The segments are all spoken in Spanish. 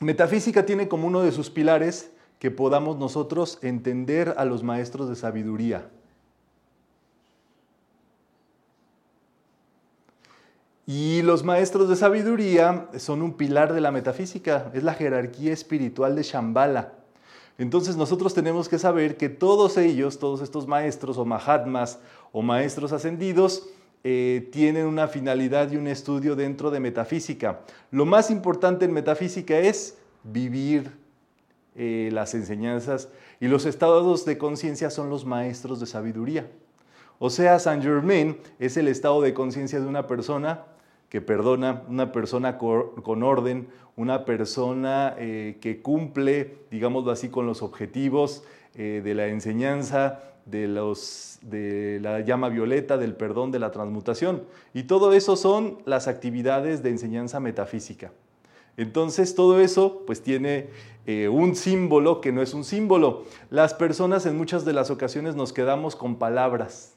metafísica tiene como uno de sus pilares que podamos nosotros entender a los maestros de sabiduría. Y los maestros de sabiduría son un pilar de la metafísica, es la jerarquía espiritual de Shambhala. Entonces nosotros tenemos que saber que todos ellos, todos estos maestros o mahatmas o maestros ascendidos, eh, tienen una finalidad y un estudio dentro de metafísica. Lo más importante en metafísica es vivir eh, las enseñanzas y los estados de conciencia son los maestros de sabiduría. O sea, Saint Germain es el estado de conciencia de una persona que perdona, una persona con orden, una persona eh, que cumple, digámoslo así, con los objetivos de la enseñanza, de, los, de la llama violeta, del perdón, de la transmutación. Y todo eso son las actividades de enseñanza metafísica. Entonces todo eso pues tiene eh, un símbolo que no es un símbolo. Las personas en muchas de las ocasiones nos quedamos con palabras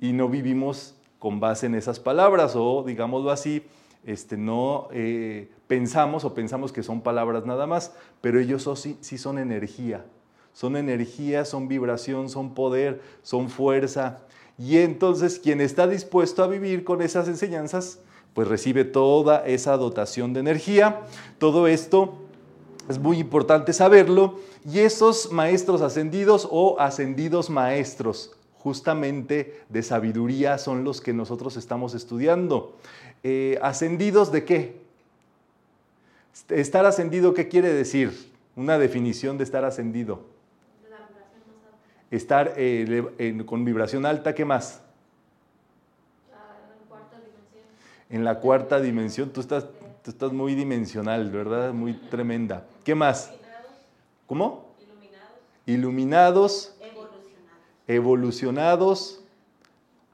y no vivimos con base en esas palabras o, digámoslo así, este, no eh, pensamos o pensamos que son palabras nada más, pero ellos sí, sí son energía. Son energía, son vibración, son poder, son fuerza. Y entonces quien está dispuesto a vivir con esas enseñanzas, pues recibe toda esa dotación de energía. Todo esto es muy importante saberlo. Y esos maestros ascendidos o ascendidos maestros, justamente de sabiduría son los que nosotros estamos estudiando. Eh, ¿Ascendidos de qué? Estar ascendido, ¿qué quiere decir? Una definición de estar ascendido. Estar eh, con vibración alta, ¿qué más? En la cuarta dimensión, tú estás, tú estás muy dimensional, ¿verdad? Muy tremenda. ¿Qué más? ¿Cómo? Iluminados. Iluminados evolucionados,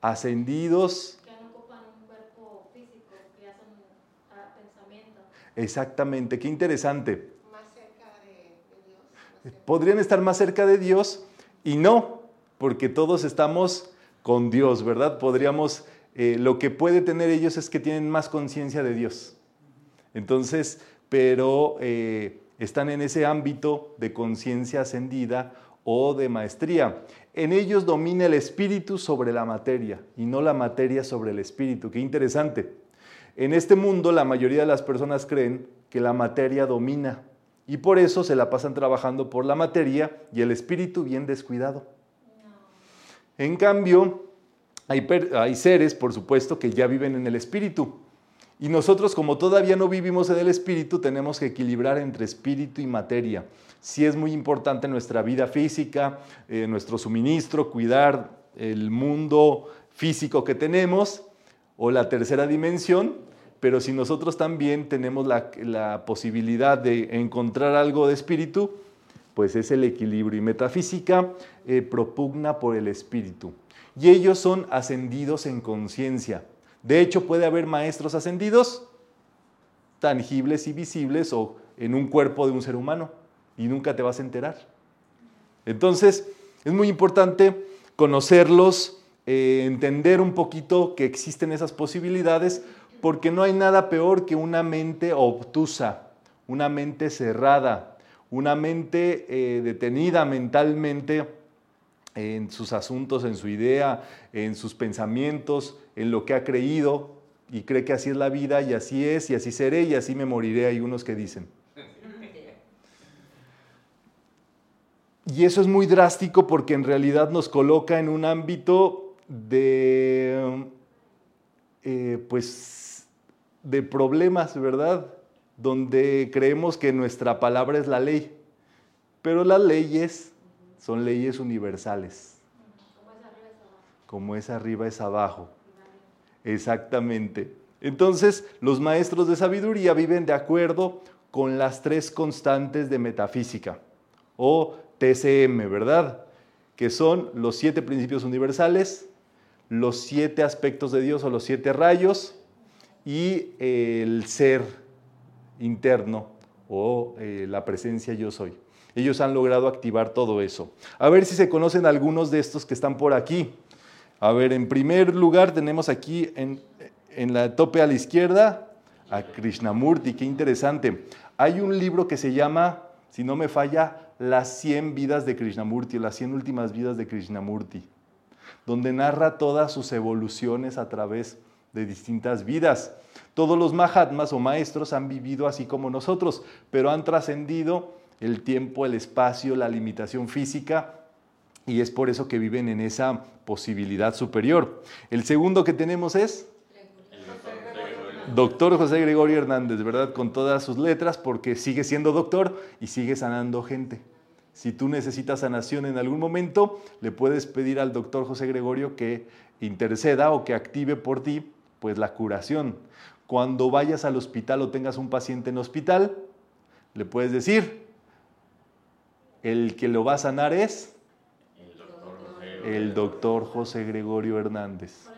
ascendidos. Que no ocupan un cuerpo físico, que ah, pensamientos. Exactamente, qué interesante. Más cerca de, Dios. Podrían estar más cerca de Dios y no, porque todos estamos con Dios, ¿verdad? Podríamos, eh, lo que puede tener ellos es que tienen más conciencia de Dios. Entonces, pero eh, están en ese ámbito de conciencia ascendida o de maestría. En ellos domina el espíritu sobre la materia y no la materia sobre el espíritu. Qué interesante. En este mundo la mayoría de las personas creen que la materia domina y por eso se la pasan trabajando por la materia y el espíritu bien descuidado. En cambio, hay, hay seres, por supuesto, que ya viven en el espíritu. Y nosotros, como todavía no vivimos en el espíritu, tenemos que equilibrar entre espíritu y materia sí es muy importante nuestra vida física, eh, nuestro suministro, cuidar el mundo físico que tenemos o la tercera dimensión, pero si nosotros también tenemos la, posibilidad de encontrar algo de espíritu, pues es el equilibrio. Y metafísica eh, propugna por el espíritu. Y ellos son ascendidos en conciencia. De hecho, puede haber maestros ascendidos tangibles y visibles o en un cuerpo de un ser humano y nunca te vas a enterar. Entonces, es muy importante conocerlos, eh, entender un poquito que existen esas posibilidades, porque no hay nada peor que una mente obtusa, una mente cerrada, una mente eh, detenida mentalmente en sus asuntos, en su idea, en sus pensamientos, en lo que ha creído y cree que así es la vida y así es y así seré y así me moriré, hay unos que dicen. Y eso es muy drástico porque en realidad nos coloca en un ámbito de, eh, pues, de problemas, ¿verdad? Donde creemos que nuestra palabra es la ley, pero las leyes son leyes universales. Como es arriba es abajo. Exactamente. Entonces, los maestros de sabiduría viven de acuerdo con las tres constantes de metafísica o TCM, ¿verdad? Que son los siete principios universales, los siete aspectos de Dios o los siete rayos y el ser interno o eh, la presencia yo soy. Ellos han logrado activar todo eso. A ver si se conocen algunos de estos que están por aquí. A ver, en primer lugar tenemos aquí en, en la tope a la izquierda a Krishnamurti, qué interesante. Hay un libro que se llama, si no me falla, Las 100 vidas de Krishnamurti, las 100 últimas vidas de Krishnamurti, donde narra todas sus evoluciones a través de distintas vidas. Todos los Mahatmas o maestros han vivido así como nosotros, pero han trascendido el tiempo, el espacio, la limitación física y es por eso que viven en esa posibilidad superior. El segundo que tenemos es doctor José Gregorio Hernández, ¿verdad? Con todas sus letras, porque sigue siendo doctor y sigue sanando gente. Si tú necesitas sanación en algún momento, le puedes pedir al doctor José Gregorio que interceda o que active por ti pues la curación. Cuando vayas al hospital o tengas un paciente en hospital, le puedes decir, el que lo va a sanar es el doctor José Gregorio Hernández.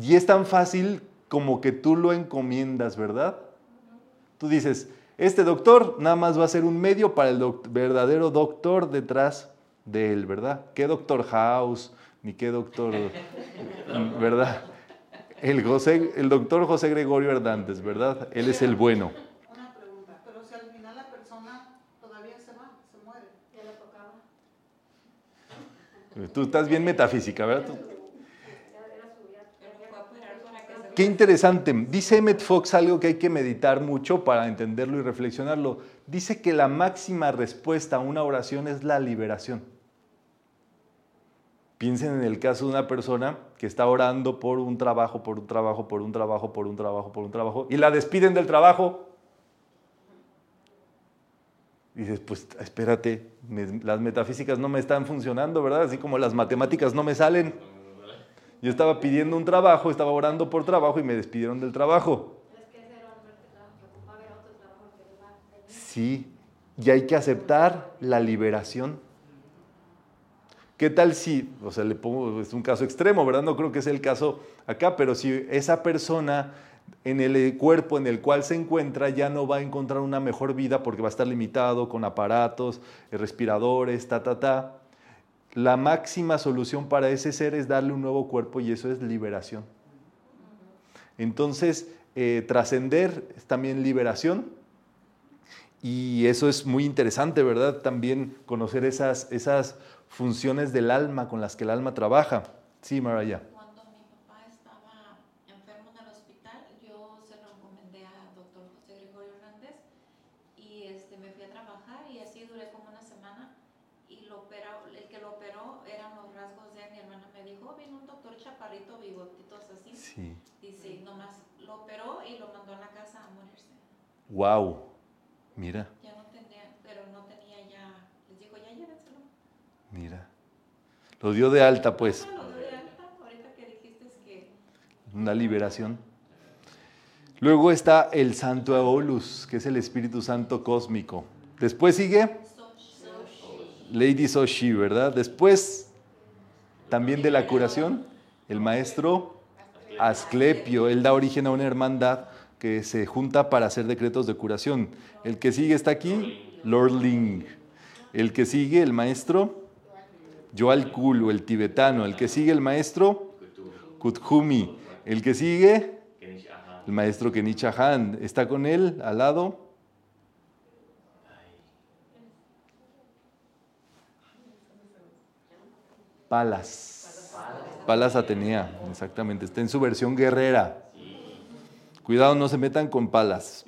Y es tan fácil como que tú lo encomiendas, ¿verdad? Tú dices, este doctor nada más va a ser un medio para el doc- verdadero doctor detrás de él, ¿verdad? ¿Qué doctor House? Ni qué doctor, ¿verdad? El, José, el doctor José Gregorio Hernández, ¿verdad? Él es el bueno. Una pregunta, pero si al final la persona todavía se va, se muere. Ya le tocaba. Tú estás bien metafísica, ¿verdad? Tú- Qué interesante. Dice Emmett Fox algo que hay que meditar mucho para entenderlo y reflexionarlo. Dice que la máxima respuesta a una oración es la liberación. Piensen en el caso de una persona que está orando por un trabajo, por un trabajo, por un trabajo, por un trabajo, por un trabajo, y la despiden del trabajo. Dices, pues espérate, me- las metafísicas no me están funcionando, ¿verdad? Así como las matemáticas no me salen. Yo estaba pidiendo un trabajo, estaba orando por trabajo y me despidieron del trabajo. Sí, y hay que aceptar la liberación. ¿Qué tal si, o sea, le pongo, es un caso extremo, ¿verdad? No creo que sea el caso acá, pero si esa persona en el cuerpo en el cual se encuentra ya no va a encontrar una mejor vida porque va a estar limitado con aparatos, eh, respiradores, ta, ta, ta. La máxima solución para ese ser es darle un nuevo cuerpo y eso es liberación. Entonces, eh, trascender es también liberación. Y eso es muy interesante, ¿verdad? También conocer esas, esas funciones del alma con las que el alma trabaja. Sí, Maraya. Cuando mi papá estaba enfermo en el hospital, yo se lo encomendé a doctor José Gregorio Hernández y este, me fui a trabajar y así duré como una semana y lo operó, el que lo operó eran los rasgos de mi hermana me dijo, "Oh, vino un doctor chaparrito, bigotitos así. Sí. Dice, nomás lo operó y lo mandó a la casa a morirse. Wow. Mira, Ya no tenía, pero no tenía ya, les dijo, ya llévenselo. mira. Lo dio de alta, pues. Una liberación. Luego está el Santo Aolus, que es el Espíritu Santo cósmico. Después sigue Lady Soshi, ¿verdad? Después, también de la curación, el maestro Asclepio. Él da origen a una hermandad que se junta para hacer decretos de curación. El que sigue está aquí, Lord Ling. El que sigue, el maestro Joal Kulu, el tibetano. El que sigue, el maestro Kuthumi. El que sigue, el maestro Kenichi Han. Está con él al lado. Palas. Palas Atenea, exactamente. Está en su versión guerrera. Cuidado, no se metan con palas.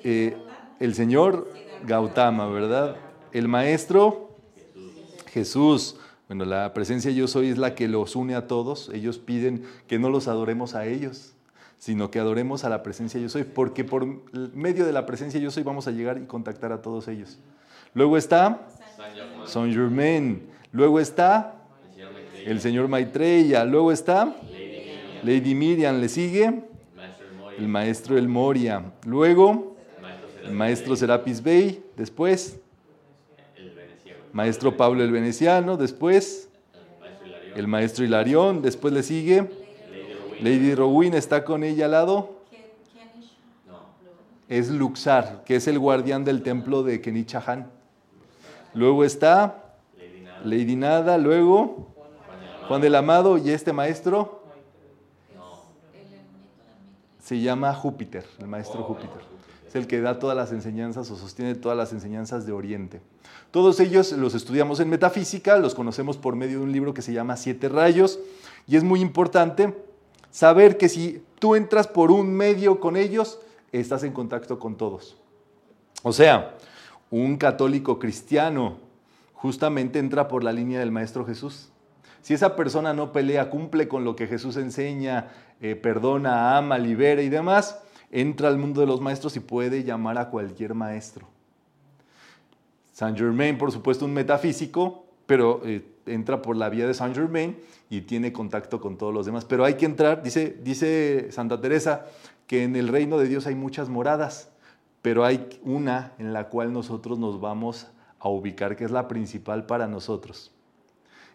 Eh, el señor Gautama, ¿verdad? El maestro Jesús. Bueno, la presencia yo soy es la que los une a todos. Ellos piden que no los adoremos a ellos, sino que adoremos a la presencia yo soy, porque por medio de la presencia yo soy vamos a llegar y contactar a todos ellos. Luego está Saint Germain. Luego está el señor Maitreya. Luego está Lady Miriam. Le sigue el maestro El Moria. Luego el maestro Serapis Bey. Después maestro Pablo el Veneciano. Después el maestro Hilarión. Después le sigue Lady Rowin. Está con ella al lado. ¿qué- quién es? Luxar, que es el guardián del templo de Kenichahan. Luego está Lady Nada. Luego Juan del Amado y este maestro se llama Júpiter, el maestro Júpiter. El que da todas las enseñanzas o sostiene todas las enseñanzas de Oriente. Todos ellos los estudiamos en metafísica, los conocemos por medio de un libro que se llama Siete Rayos y es muy importante saber que si tú entras por un medio con ellos, estás en contacto con todos. O sea, un católico cristiano justamente entra por la línea del Maestro Jesús. Si esa persona no pelea, cumple con lo que Jesús enseña, eh, perdona, ama, libera y demás, entra al mundo de los maestros y puede llamar a cualquier maestro. Saint Germain, por supuesto, un metafísico, pero eh, entra por la vía de Saint Germain y tiene contacto con todos los demás. Pero hay que entrar, dice, dice Santa Teresa, que en el reino de Dios hay muchas moradas, pero hay una en la cual nosotros nos vamos a ubicar, que es la principal para nosotros.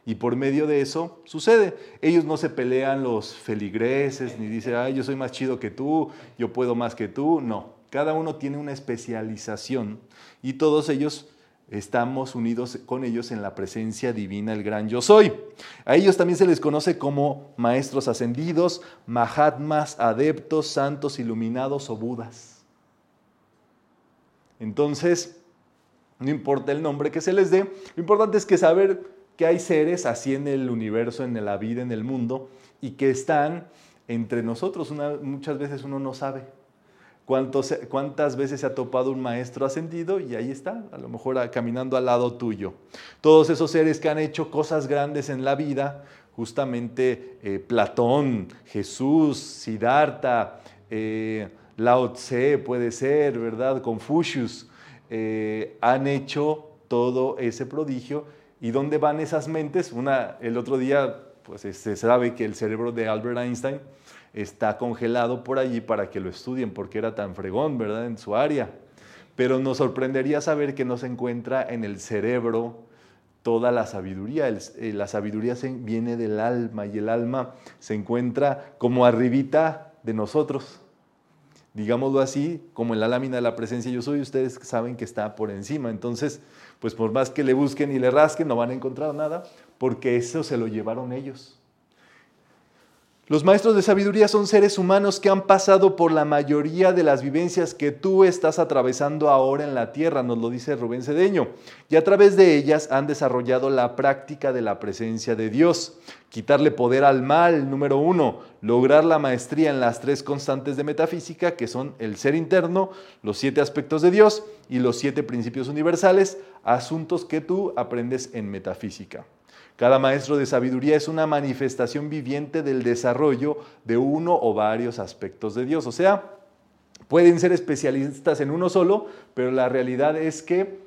Y por medio de eso sucede. Ellos no se pelean los feligreses, ni dicen, ay, yo soy más chido que tú, yo puedo más que tú. No, cada uno tiene una especialización y todos ellos estamos unidos con ellos en la presencia divina, el gran yo soy. A ellos también se les conoce como maestros ascendidos, mahatmas, adeptos, santos, iluminados o budas. Entonces, no importa el nombre que se les dé, lo importante es que saber que hay seres así en el universo, en la vida, en el mundo, y que están entre nosotros. Muchas veces uno no sabe cuántas veces se ha topado un maestro ascendido y ahí está, a lo mejor ah, caminando al lado tuyo. Todos esos seres que han hecho cosas grandes en la vida, justamente eh, Platón, Jesús, Siddhartha, eh, Lao Tse puede ser, ¿verdad? Confucius, eh, han hecho todo ese prodigio. ¿Y dónde van esas mentes? Una, el otro día, pues se sabe que el cerebro de Albert Einstein está congelado por allí para que lo estudien, porque era tan fregón, ¿verdad? En su área. Pero nos sorprendería saber que no se encuentra en el cerebro toda la sabiduría. El- eh, la sabiduría viene del alma y el alma se encuentra como arribita de nosotros. Digámoslo así, como en la lámina de la presencia yo soy, ustedes saben que está por encima. Entonces, pues por más que le busquen y le rasquen, no van a encontrar nada, porque eso se lo llevaron ellos. Los maestros de sabiduría son seres humanos que han pasado por la mayoría de las vivencias que tú estás atravesando ahora en la tierra, nos lo dice Rubén Cedeño, y a través de ellas han desarrollado la práctica de la presencia de Dios. Quitarle poder al mal, número uno, lograr la maestría en las tres constantes de metafísica, que son el ser interno, los siete aspectos de Dios y los siete principios universales, asuntos que tú aprendes en metafísica. Cada maestro de sabiduría es una manifestación viviente del desarrollo de uno o varios aspectos de Dios. O sea, pueden ser especialistas en uno solo, pero la realidad es que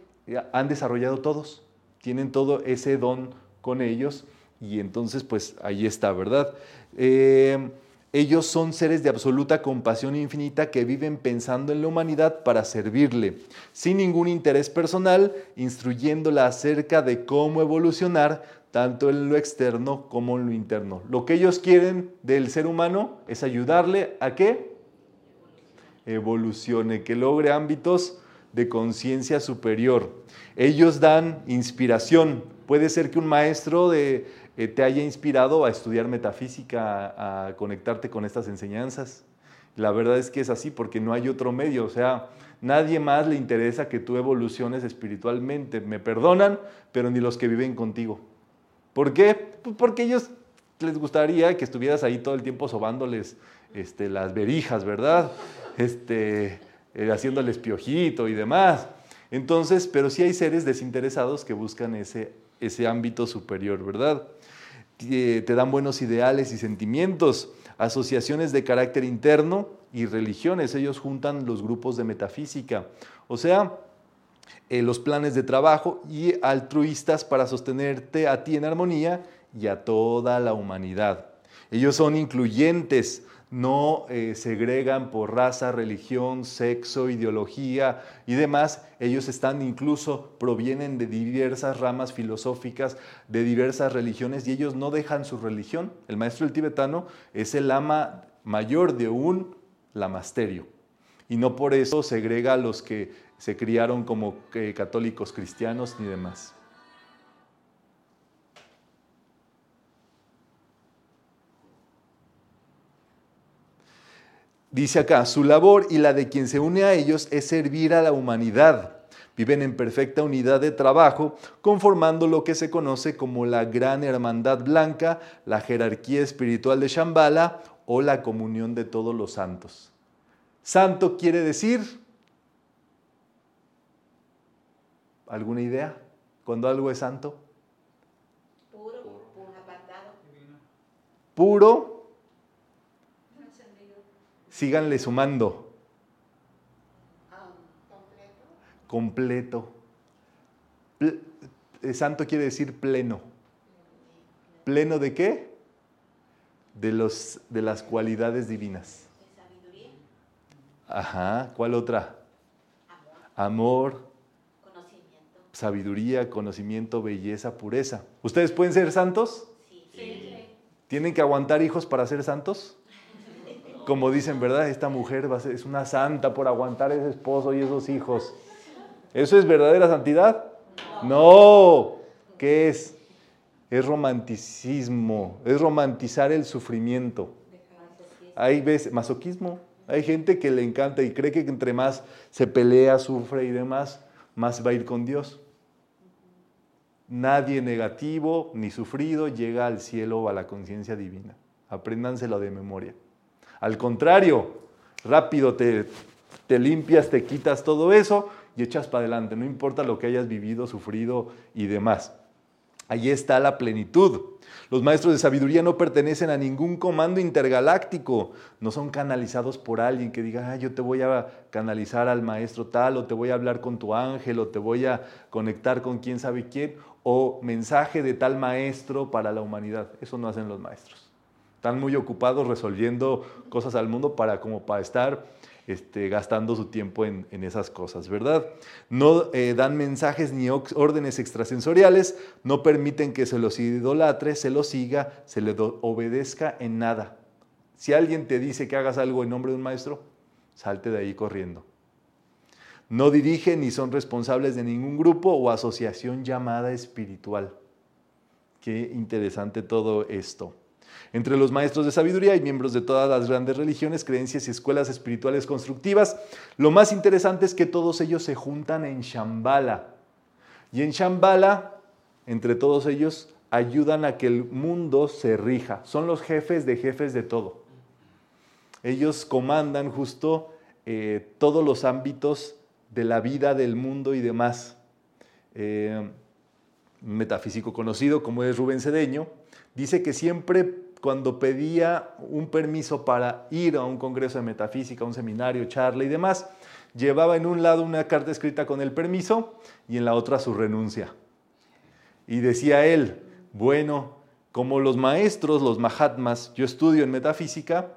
han desarrollado todos, tienen todo ese don con ellos y entonces pues ahí está, ¿verdad? Eh, ellos son seres de absoluta compasión infinita que viven pensando en la humanidad para servirle, sin ningún interés personal, instruyéndola acerca de cómo evolucionar tanto en lo externo como en lo interno. Lo que ellos quieren del ser humano es ayudarle a que evolucione, que logre ámbitos de conciencia superior. Ellos dan inspiración. Puede ser que un maestro eh, te haya inspirado a estudiar metafísica, a, a conectarte con estas enseñanzas. La verdad es que es así porque no hay otro medio, o sea, nadie más le interesa que tú evoluciones espiritualmente. Me perdonan, pero ni los que viven contigo. ¿Por qué? Pues porque ellos les gustaría que estuvieras ahí todo el tiempo sobándoles este, las verijas, ¿verdad? Este, eh, haciéndoles piojito y demás. Entonces, pero sí hay seres desinteresados que buscan ese, ese ámbito superior, ¿verdad? Te dan buenos ideales y sentimientos, asociaciones de carácter interno y religiones. Ellos juntan los grupos de metafísica. O sea, eh, los planes de trabajo y altruistas para sostenerte a ti en armonía y a toda la humanidad. Ellos son incluyentes, no eh, segregan por raza, religión, sexo, ideología y demás. Ellos están incluso, provienen de diversas ramas filosóficas, de diversas religiones y ellos no dejan su religión. El maestro del tibetano es el ama mayor de un lamasterio y no por eso segrega a los que se criaron como eh, católicos cristianos ni demás. Dice acá, su labor y la de quien se une a ellos es servir a la humanidad. Viven en perfecta unidad de trabajo, conformando lo que se conoce como la Gran Hermandad Blanca, la jerarquía espiritual de Shambhala o la comunión de todos los santos. Santo quiere decir ¿alguna idea? Cuando algo es santo, Puro, puro, apartado. puro, síganle sumando, Ah, completo. completo. Ple- eh, santo quiere decir pleno. ¿Pleno de qué? De, los, de las cualidades divinas. De sabiduría, Ajá, ¿cuál otra? amor, Amor. Sabiduría, conocimiento, belleza, pureza. ¿Ustedes pueden ser santos? Sí. Sí. ¿Tienen que aguantar hijos para ser santos? Como dicen, ¿verdad? Esta mujer va a ser- es una santa por aguantar ese esposo y esos hijos. ¿Eso es verdadera santidad? No. ¿Qué es? Es romanticismo, es romantizar el sufrimiento. Hay veces, masoquismo. Hay gente que le encanta y cree que entre más se pelea, sufre y demás, más va a ir con Dios. Nadie negativo ni sufrido llega al cielo o a la conciencia divina. Apréndanselo de memoria. Al contrario, rápido te, te limpias, te quitas todo eso y echas para adelante. No importa lo que hayas vivido, sufrido y demás. Allí está la plenitud. Los maestros de sabiduría no pertenecen a ningún comando intergaláctico, no son canalizados por alguien que diga, ah, yo te voy a canalizar al maestro tal, o te voy a hablar con tu ángel, o te voy a conectar con quién sabe quién, o mensaje de tal maestro para la humanidad. Eso no hacen los maestros. Están muy ocupados resolviendo cosas al mundo para como para estar este, gastando su tiempo en, esas cosas, ¿verdad? No eh, dan mensajes ni órdenes extrasensoriales, no permiten que se los idolatre, se los siga, se le obedezca en nada. Si alguien te dice que hagas algo en nombre de un maestro, salte de ahí corriendo. No dirigen ni son responsables de ningún grupo o asociación llamada espiritual. Qué interesante todo esto. Entre los maestros de sabiduría hay miembros de todas las grandes religiones, creencias y escuelas espirituales constructivas. Lo más interesante es que todos ellos se juntan en Shambhala. Y en Shambhala, entre todos ellos, ayudan a que el mundo se rija. Son los jefes de jefes de todo. Ellos comandan justo eh, todos los ámbitos de la vida, del mundo y demás. Eh, un metafísico conocido como es Rubén Cedeño, dice que siempre cuando pedía un permiso para ir a un congreso de metafísica, un seminario, charla y demás, llevaba en un lado una carta escrita con el permiso y en la otra su renuncia. Y decía él, bueno, como los maestros, los mahatmas, yo estudio en metafísica,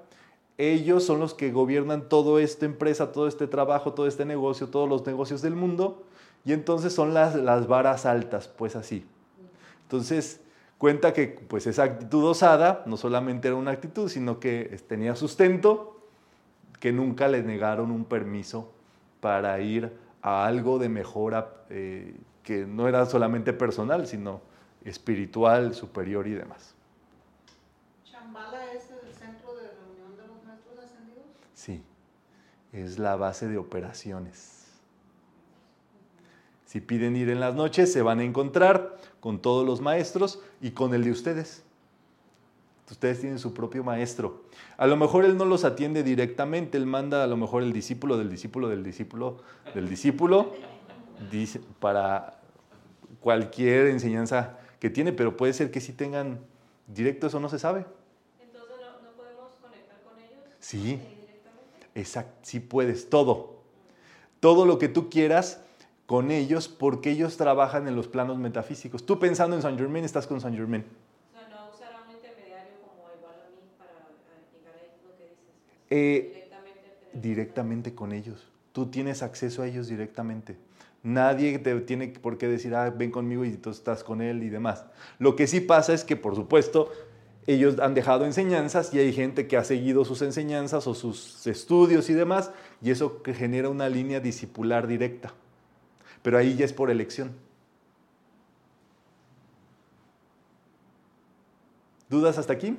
ellos son los que gobiernan toda esta empresa, todo este trabajo, todo este negocio, todos los negocios del mundo, y entonces son las, las varas altas, pues así. Entonces, cuenta que pues esa actitud osada no solamente era una actitud, sino que tenía sustento, que nunca le negaron un permiso para ir a algo de mejora eh, que no era solamente personal, sino espiritual, superior y demás. ¿Chambala es el centro de reunión de los maestros ascendidos? Sí, es la base de operaciones. Si piden ir en las noches, se van a encontrar con todos los maestros y con el de ustedes. Ustedes tienen su propio maestro. A lo mejor él no los atiende directamente, él manda a lo mejor el discípulo del discípulo del discípulo del discípulo dice, para cualquier enseñanza que tiene, pero puede ser que sí tengan directo, eso no se sabe. Entonces no, no podemos conectar con ellos Sí. Exacto, sí puedes, todo. Todo lo que tú quieras con ellos porque ellos trabajan en los planos metafísicos. Tú pensando en San Germain, estás con San Germain. O sea, no usar a un intermediario como igual a mí para eh, llegar a ellos, lo que dices. Eh, directamente. directamente con ellos. Tú tienes acceso a ellos directamente. Nadie te tiene por qué decir, ah, ven conmigo y tú estás con él y demás. Lo que sí pasa es que, por supuesto, ellos han dejado enseñanzas y hay gente que ha seguido sus enseñanzas o sus estudios y demás, y eso que genera una línea discipular directa. Pero ahí ya es por elección. ¿Dudas hasta aquí?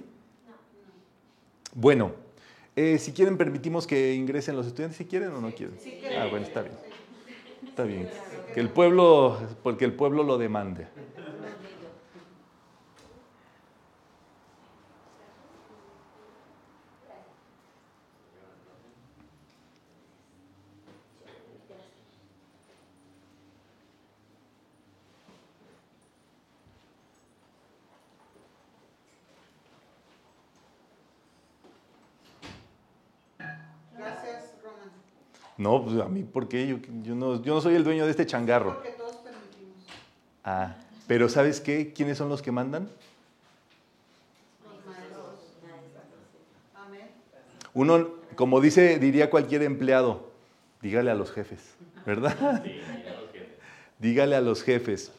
Bueno, Eh, si quieren, permitimos que ingresen los estudiantes, si quieren o no quieren. Ah, bueno, está bien. Está bien. Que el pueblo, porque el pueblo lo demande. No, pues a mí, ¿por qué? Yo, yo no, yo no soy el dueño de este changarro. Porque todos permitimos. Ah, pero ¿sabes qué? ¿Quiénes son los que mandan? Los maestros. Amén. Uno, como dice, diría cualquier empleado, dígale a los jefes, ¿verdad? dígale a los jefes.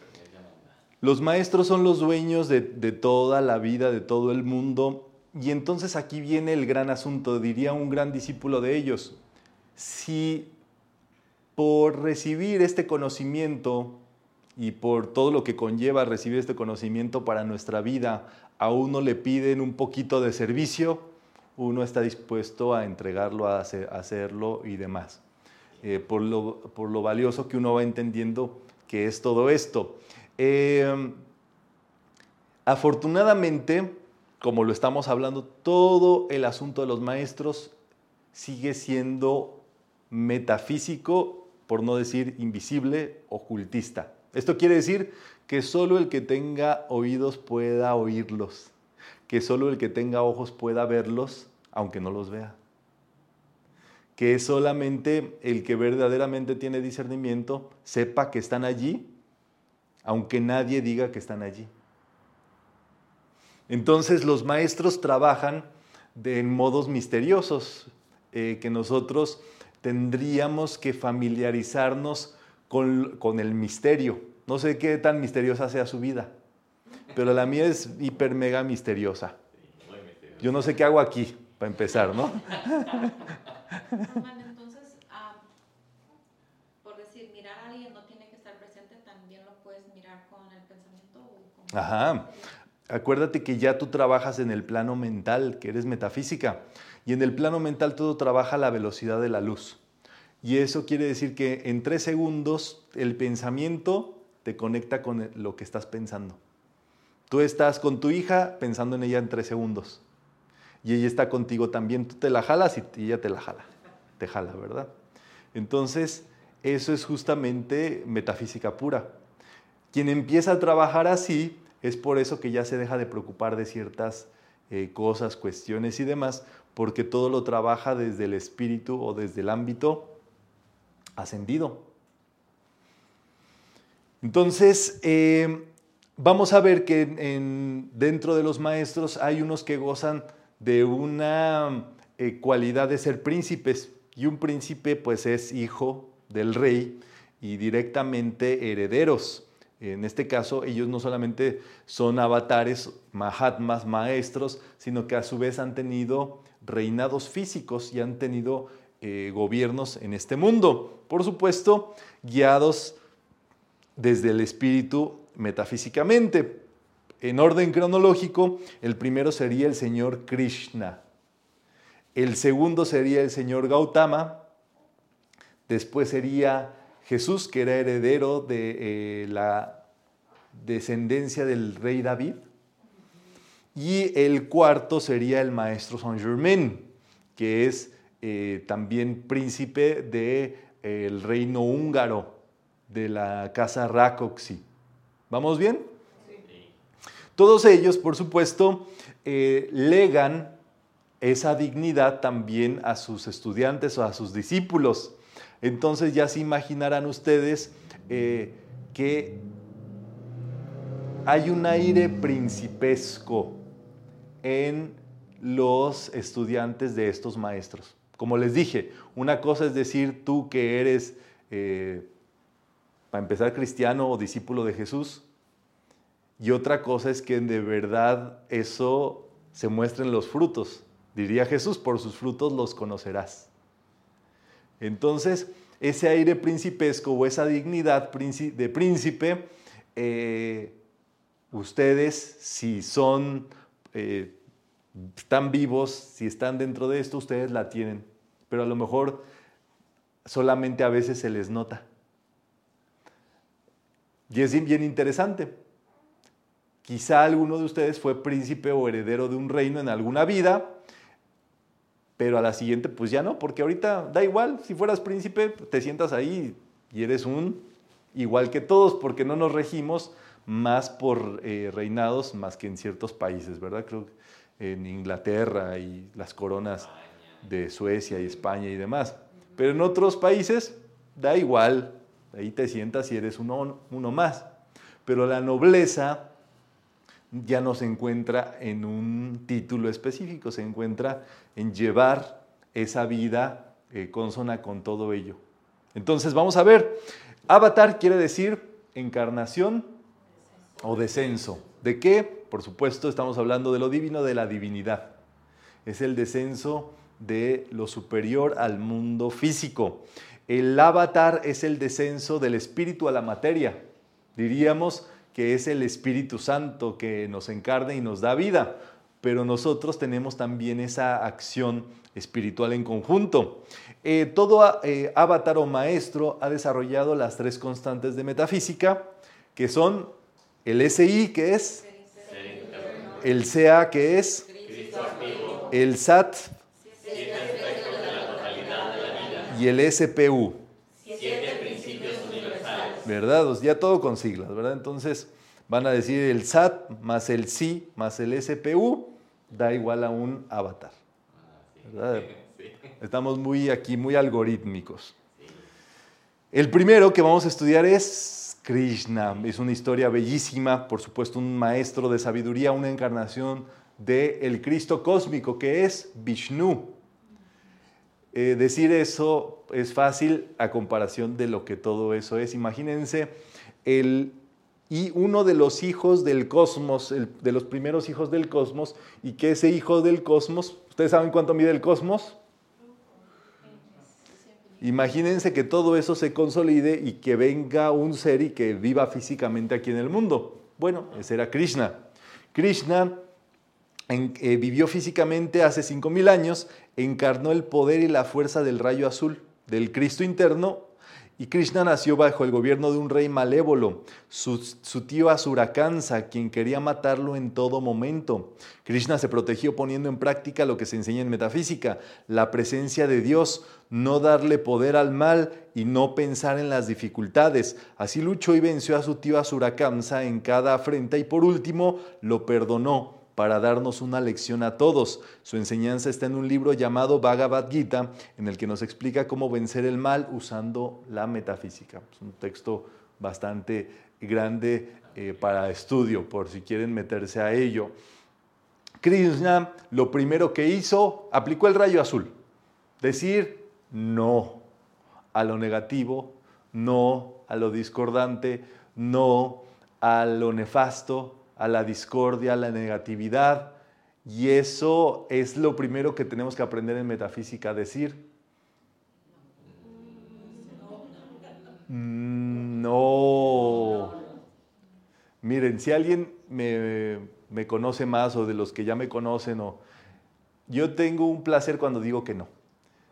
Los maestros son los dueños de, de toda la vida, de todo el mundo. Y entonces aquí viene el gran asunto, diría un gran discípulo de ellos. Si por recibir este conocimiento y por todo lo que conlleva recibir este conocimiento para nuestra vida, a uno le piden un poquito de servicio, uno está dispuesto a entregarlo, a hacer- a hacerlo y demás. Eh, por, lo, por lo valioso que uno va entendiendo que es todo esto. Eh, afortunadamente, como lo estamos hablando, todo el asunto de los maestros sigue siendo metafísico, por no decir invisible, ocultista. Esto quiere decir que solo el que tenga oídos pueda oírlos, que solo el que tenga ojos pueda verlos, aunque no los vea. Que solamente el que verdaderamente tiene discernimiento sepa que están allí, aunque nadie diga que están allí. Entonces los maestros trabajan de, en modos misteriosos, eh, que nosotros tendríamos que familiarizarnos con, con el misterio. No sé qué tan misteriosa sea su vida, pero la mía es hiper mega misteriosa. Yo no sé qué hago aquí, para empezar, ¿no? Román, entonces, por decir, mirar a alguien no tiene que estar presente, también lo puedes mirar con el pensamiento o con... Ajá. Acuérdate que ya tú trabajas en el plano mental, que eres metafísica, y en el plano mental todo trabaja a la velocidad de la luz. Y eso quiere decir que en tres segundos el pensamiento te conecta con lo que estás pensando. Tú estás con tu hija pensando en ella en tres segundos. Y ella está contigo también. Tú te la jalas y ella te la jala. Te jala, ¿verdad? Entonces, eso es justamente metafísica pura. Quien empieza a trabajar así es por eso que ya se deja de preocupar de ciertas eh, cosas, cuestiones y demás, porque todo lo trabaja desde el espíritu o desde el ámbito ascendido. Entonces, eh, vamos a ver que en- en- dentro de los maestros hay unos que gozan de una eh, cualidad de ser príncipes y un príncipe pues es hijo del rey y directamente herederos. En este caso, ellos no solamente son avatares, mahatmas, maestros, sino que a su vez han tenido reinados físicos y han tenido eh, gobiernos en este mundo. Por supuesto, guiados desde el espíritu metafísicamente. En orden cronológico, el primero sería el señor Krishna. El segundo sería el señor Gautama. Después sería Jesús, que era heredero de eh, la descendencia del rey David. Y el cuarto sería el maestro Saint Germain, que es eh, también príncipe del reino húngaro, de la casa Rácoxi. ¿Vamos bien? Todos ellos, por supuesto, eh, legan esa dignidad también a sus estudiantes o a sus discípulos. Entonces ya se imaginarán ustedes eh, que hay un aire principesco en los estudiantes de estos maestros. Como les dije, una cosa es decir tú que eres, eh, para empezar, cristiano o discípulo de Jesús, y otra cosa es que de verdad eso se muestre en los frutos. Diría Jesús, por sus frutos los conocerás. Entonces, ese aire principesco o esa dignidad de príncipe, eh, ustedes, si son eh, están vivos, si están dentro de esto, ustedes la tienen. Pero a lo mejor solamente a veces se les nota. Y es bien interesante. Quizá alguno de ustedes fue príncipe o heredero de un reino en alguna vida, pero a la siguiente pues ya no, porque ahorita da igual, si fueras príncipe te sientas ahí y eres un igual que todos, porque no nos regimos más por eh, reinados más que en ciertos países, ¿verdad? Creo que en Inglaterra y las coronas de Suecia y España y demás. Pero en otros países da igual, ahí te sientas y eres uno, uno más. Pero la nobleza ya no se encuentra en un título específico, se encuentra en llevar esa vida eh, consona con todo ello. Entonces vamos a ver, avatar quiere decir encarnación o descenso. ¿De qué? Por supuesto, estamos hablando de lo divino, de la divinidad. Es el descenso de lo superior al mundo físico. El avatar es el descenso del espíritu a la materia. Diríamos que es el Espíritu Santo que nos encarna y nos da vida, pero nosotros tenemos también esa acción espiritual en conjunto. Eh, todo eh, avatar o maestro ha desarrollado las tres constantes de metafísica, que son el SI, que es, el CA, que es, el SAT y el SPU. ¿verdad? ya todo con siglas, ¿verdad? Entonces van a decir el SAT más el SI más el SPU da igual a un avatar. ¿verdad? Estamos muy aquí, muy algorítmicos. El primero que vamos a estudiar es Krishna. Es una historia bellísima, por supuesto, un maestro de sabiduría, una encarnación del el Cristo cósmico, que es Vishnu. Eh, decir eso es fácil a comparación de lo que todo eso es. Imagínense, el, y uno de los hijos del cosmos, de los primeros hijos del cosmos, y que ese hijo del cosmos, ¿ustedes saben cuánto mide el cosmos? Imagínense que todo eso se consolide y que venga un ser y que viva físicamente aquí en el mundo. Bueno, ese era Krishna. Krishna eh, vivió físicamente hace 5.000 años, encarnó el poder y la fuerza del rayo azul, del Cristo interno, y Krishna nació bajo el gobierno de un rey malévolo, su, su, tío Asurakansa, quien quería matarlo en todo momento. Krishna se protegió poniendo en práctica lo que se enseña en metafísica, la presencia de Dios, no darle poder al mal y no pensar en las dificultades. Así luchó y venció a su tío Asurakamsa en cada afrenta y por último lo perdonó para darnos una lección a todos. Su enseñanza está en un libro llamado Bhagavad Gita, en el que nos explica cómo vencer el mal usando la metafísica. Es un texto bastante grande eh, para estudio, por si quieren meterse a ello. Krishna lo primero que hizo, aplicó el rayo azul. Decir no a lo negativo, no a lo discordante, no a lo nefasto, a la discordia, a la negatividad. Y eso es lo primero que tenemos que aprender en metafísica, decir. Mm, no. Miren, si alguien me, me, conoce más o de los que ya me conocen, o, yo tengo un placer cuando digo que no.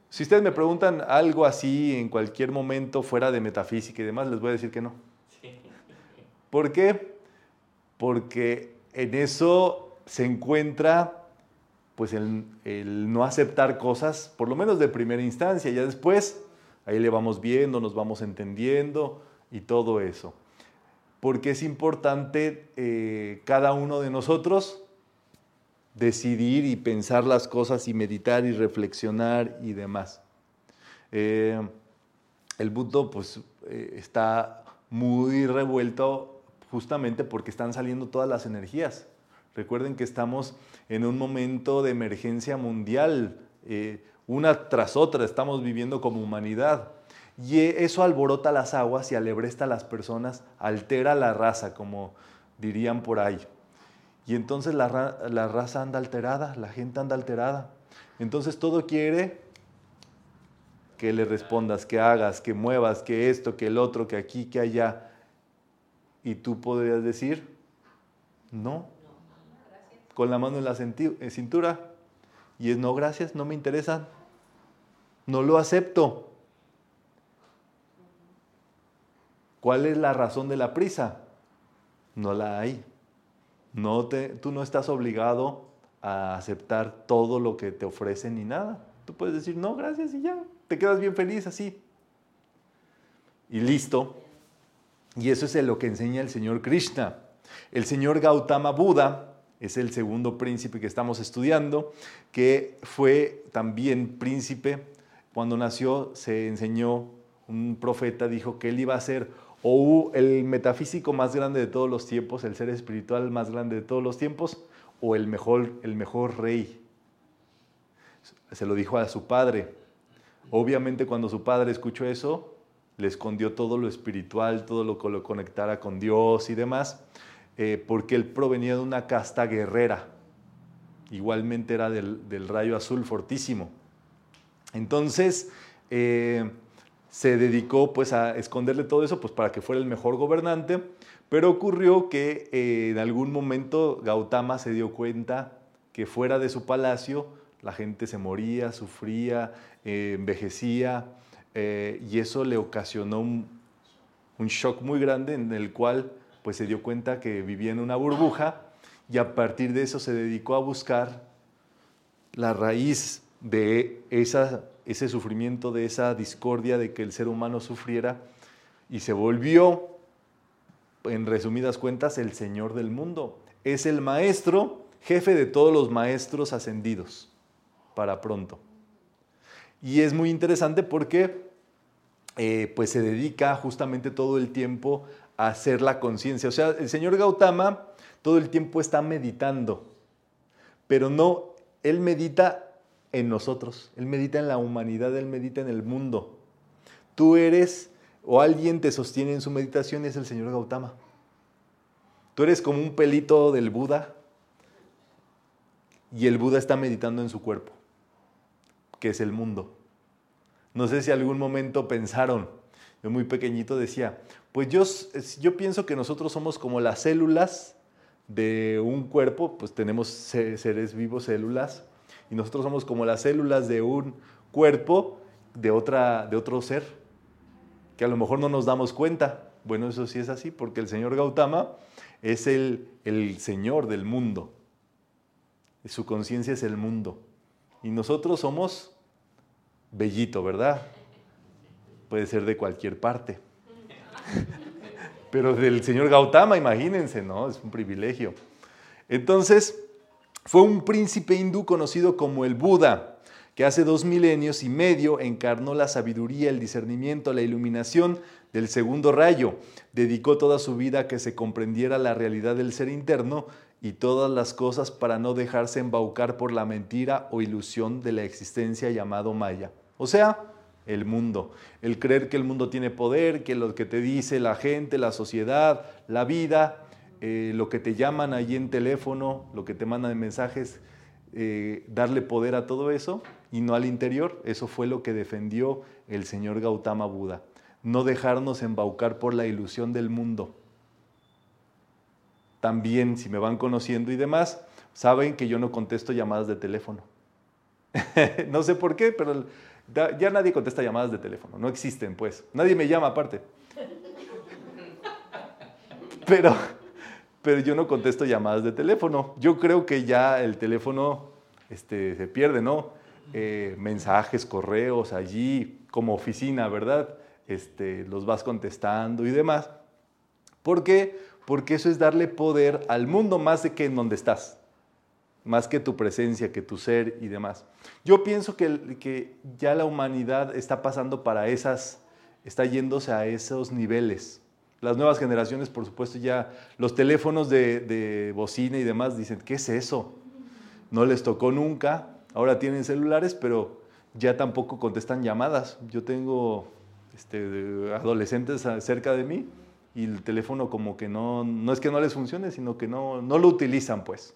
Si ustedes me preguntan algo así en cualquier momento fuera de metafísica y demás, les voy a decir que no. ¿Por qué? Porque en eso se encuentra pues el, no aceptar cosas, por lo menos de primera instancia, ya después ahí le vamos viendo, nos vamos entendiendo y todo eso. Porque es importante eh, cada uno de nosotros decidir y pensar las cosas y meditar y reflexionar y demás. Eh, el mundo pues eh, está muy revuelto justamente porque están saliendo todas las energías. Recuerden que estamos en un momento de emergencia mundial, eh, una tras otra estamos viviendo como humanidad. Y eso alborota las aguas y alebresta a las personas, altera la raza, como dirían por ahí. Y entonces la, la raza anda alterada, la gente anda alterada. Entonces todo quiere que le respondas, que hagas, que muevas, que esto, que el otro, que aquí, que allá. Y tú podrías decir, no. con la mano en la en cintura y es no, gracias, no me interesan, no lo acepto. ¿Cuál es la razón de la prisa? No la hay. No te, tú no estás obligado a aceptar todo lo que te ofrecen ni nada. Tú puedes decir, no, gracias y ya, te quedas bien feliz así. Y listo. Y eso es lo que enseña el señor Krishna. El señor Gautama Buda es el segundo príncipe que estamos estudiando, que fue también príncipe. Cuando nació se enseñó, un profeta dijo que él iba a ser o el metafísico más grande de todos los tiempos, el ser espiritual más grande de todos los tiempos, o el mejor, el mejor rey. Se lo dijo a su padre. Obviamente cuando su padre escuchó eso, le escondió todo lo espiritual, todo lo que lo conectara con Dios y demás, eh, porque él provenía de una casta guerrera. Igualmente era del, del rayo azul fortísimo. Entonces, eh, se dedicó pues a esconderle todo eso pues para que fuera el mejor gobernante, pero ocurrió que eh, en algún momento Gautama se dio cuenta que fuera de su palacio la gente se moría, sufría, envejecía, eh, y eso le ocasionó un, un shock muy grande en el cual pues se dio cuenta que vivía en una burbuja y a partir de eso se dedicó a buscar la raíz de esa, ese sufrimiento, de esa discordia de que el ser humano sufriera y se volvió, en resumidas cuentas, el Señor del mundo. Es el maestro, jefe de todos los maestros ascendidos para pronto. Y es muy interesante porque eh, pues se dedica justamente todo el tiempo a hacer la conciencia. O sea, el señor Gautama todo el tiempo está meditando, pero no, él medita en nosotros, él medita en la humanidad, él medita en el mundo. Tú eres, o alguien te sostiene en su meditación y es el señor Gautama. Tú eres como un pelito del Buda y el Buda está meditando en su cuerpo, que es el mundo. No sé si algún momento pensaron, yo muy pequeñito decía, pues yo, yo pienso que nosotros somos como las células de un cuerpo, pues tenemos seres vivos, células, y nosotros somos como las células de un cuerpo de, otra, de otro ser, que a lo mejor no nos damos cuenta. Bueno, eso sí es así, porque el señor Gautama es el, el señor del mundo. Su conciencia es el mundo. Y nosotros somos bellito, ¿verdad? Puede ser de cualquier parte. Pero del señor Gautama, imagínense, ¿no? Es un privilegio. Entonces, fue un príncipe hindú conocido como el Buda, que hace dos milenios y medio encarnó la sabiduría, el discernimiento, la iluminación del segundo rayo. Dedicó toda su vida a que se comprendiera la realidad del ser interno y todas las cosas para no dejarse embaucar por la mentira o ilusión de la existencia llamado Maya. O sea, el mundo. El creer que el mundo tiene poder, que lo que te dice la gente, la sociedad, la vida, eh, lo que te llaman allí en teléfono, lo que te mandan en mensajes, eh, darle poder a todo eso y no al interior. Eso fue lo que defendió el señor Gautama Buda. No dejarnos embaucar por la ilusión del mundo. También, si me van conociendo y demás, saben que yo no contesto llamadas de teléfono. no sé por qué, pero ya nadie contesta llamadas de teléfono, no existen pues. Nadie me llama aparte. Pero, pero yo no contesto llamadas de teléfono. Yo creo que ya el teléfono este, se pierde, ¿no? Eh, mensajes, correos allí, como oficina, ¿verdad? Este, los vas contestando y demás. ¿Por qué? Porque eso es darle poder al mundo más de que en donde estás más que tu presencia, que tu ser y demás. Yo pienso que, que, ya la humanidad está pasando para esas, está yéndose a esos niveles. Las nuevas generaciones, por supuesto, ya los teléfonos de, de bocina y demás dicen, ¿qué es eso? No les tocó nunca, ahora tienen celulares, pero ya tampoco contestan llamadas. Yo tengo este, adolescentes cerca de mí y el teléfono como que no, no es que no les funcione, sino que no, no lo utilizan, pues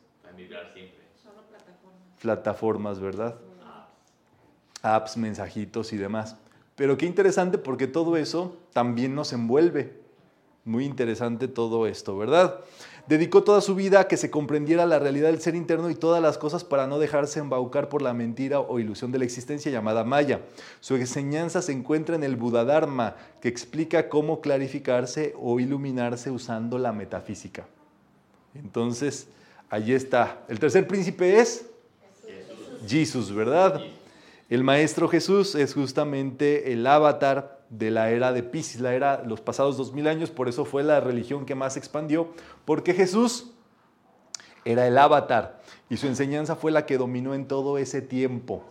plataformas, ¿verdad? Apps, mensajitos y demás. Pero qué interesante porque todo eso también nos envuelve. Muy interesante todo esto, ¿verdad? Dedicó toda su vida a que se comprendiera la realidad del ser interno y todas las cosas para no dejarse embaucar por la mentira o ilusión de la existencia llamada Maya. Su enseñanza se encuentra en el Buda Dharma, que explica cómo clarificarse o iluminarse usando la metafísica. Entonces, allí está. El tercer príncipe es Jesús, ¿verdad? El Maestro Jesús es justamente el avatar de la era de Pisces, la era los pasados dos mil años, por eso fue la religión que más expandió, porque Jesús era el avatar y su enseñanza fue la que dominó en todo ese tiempo.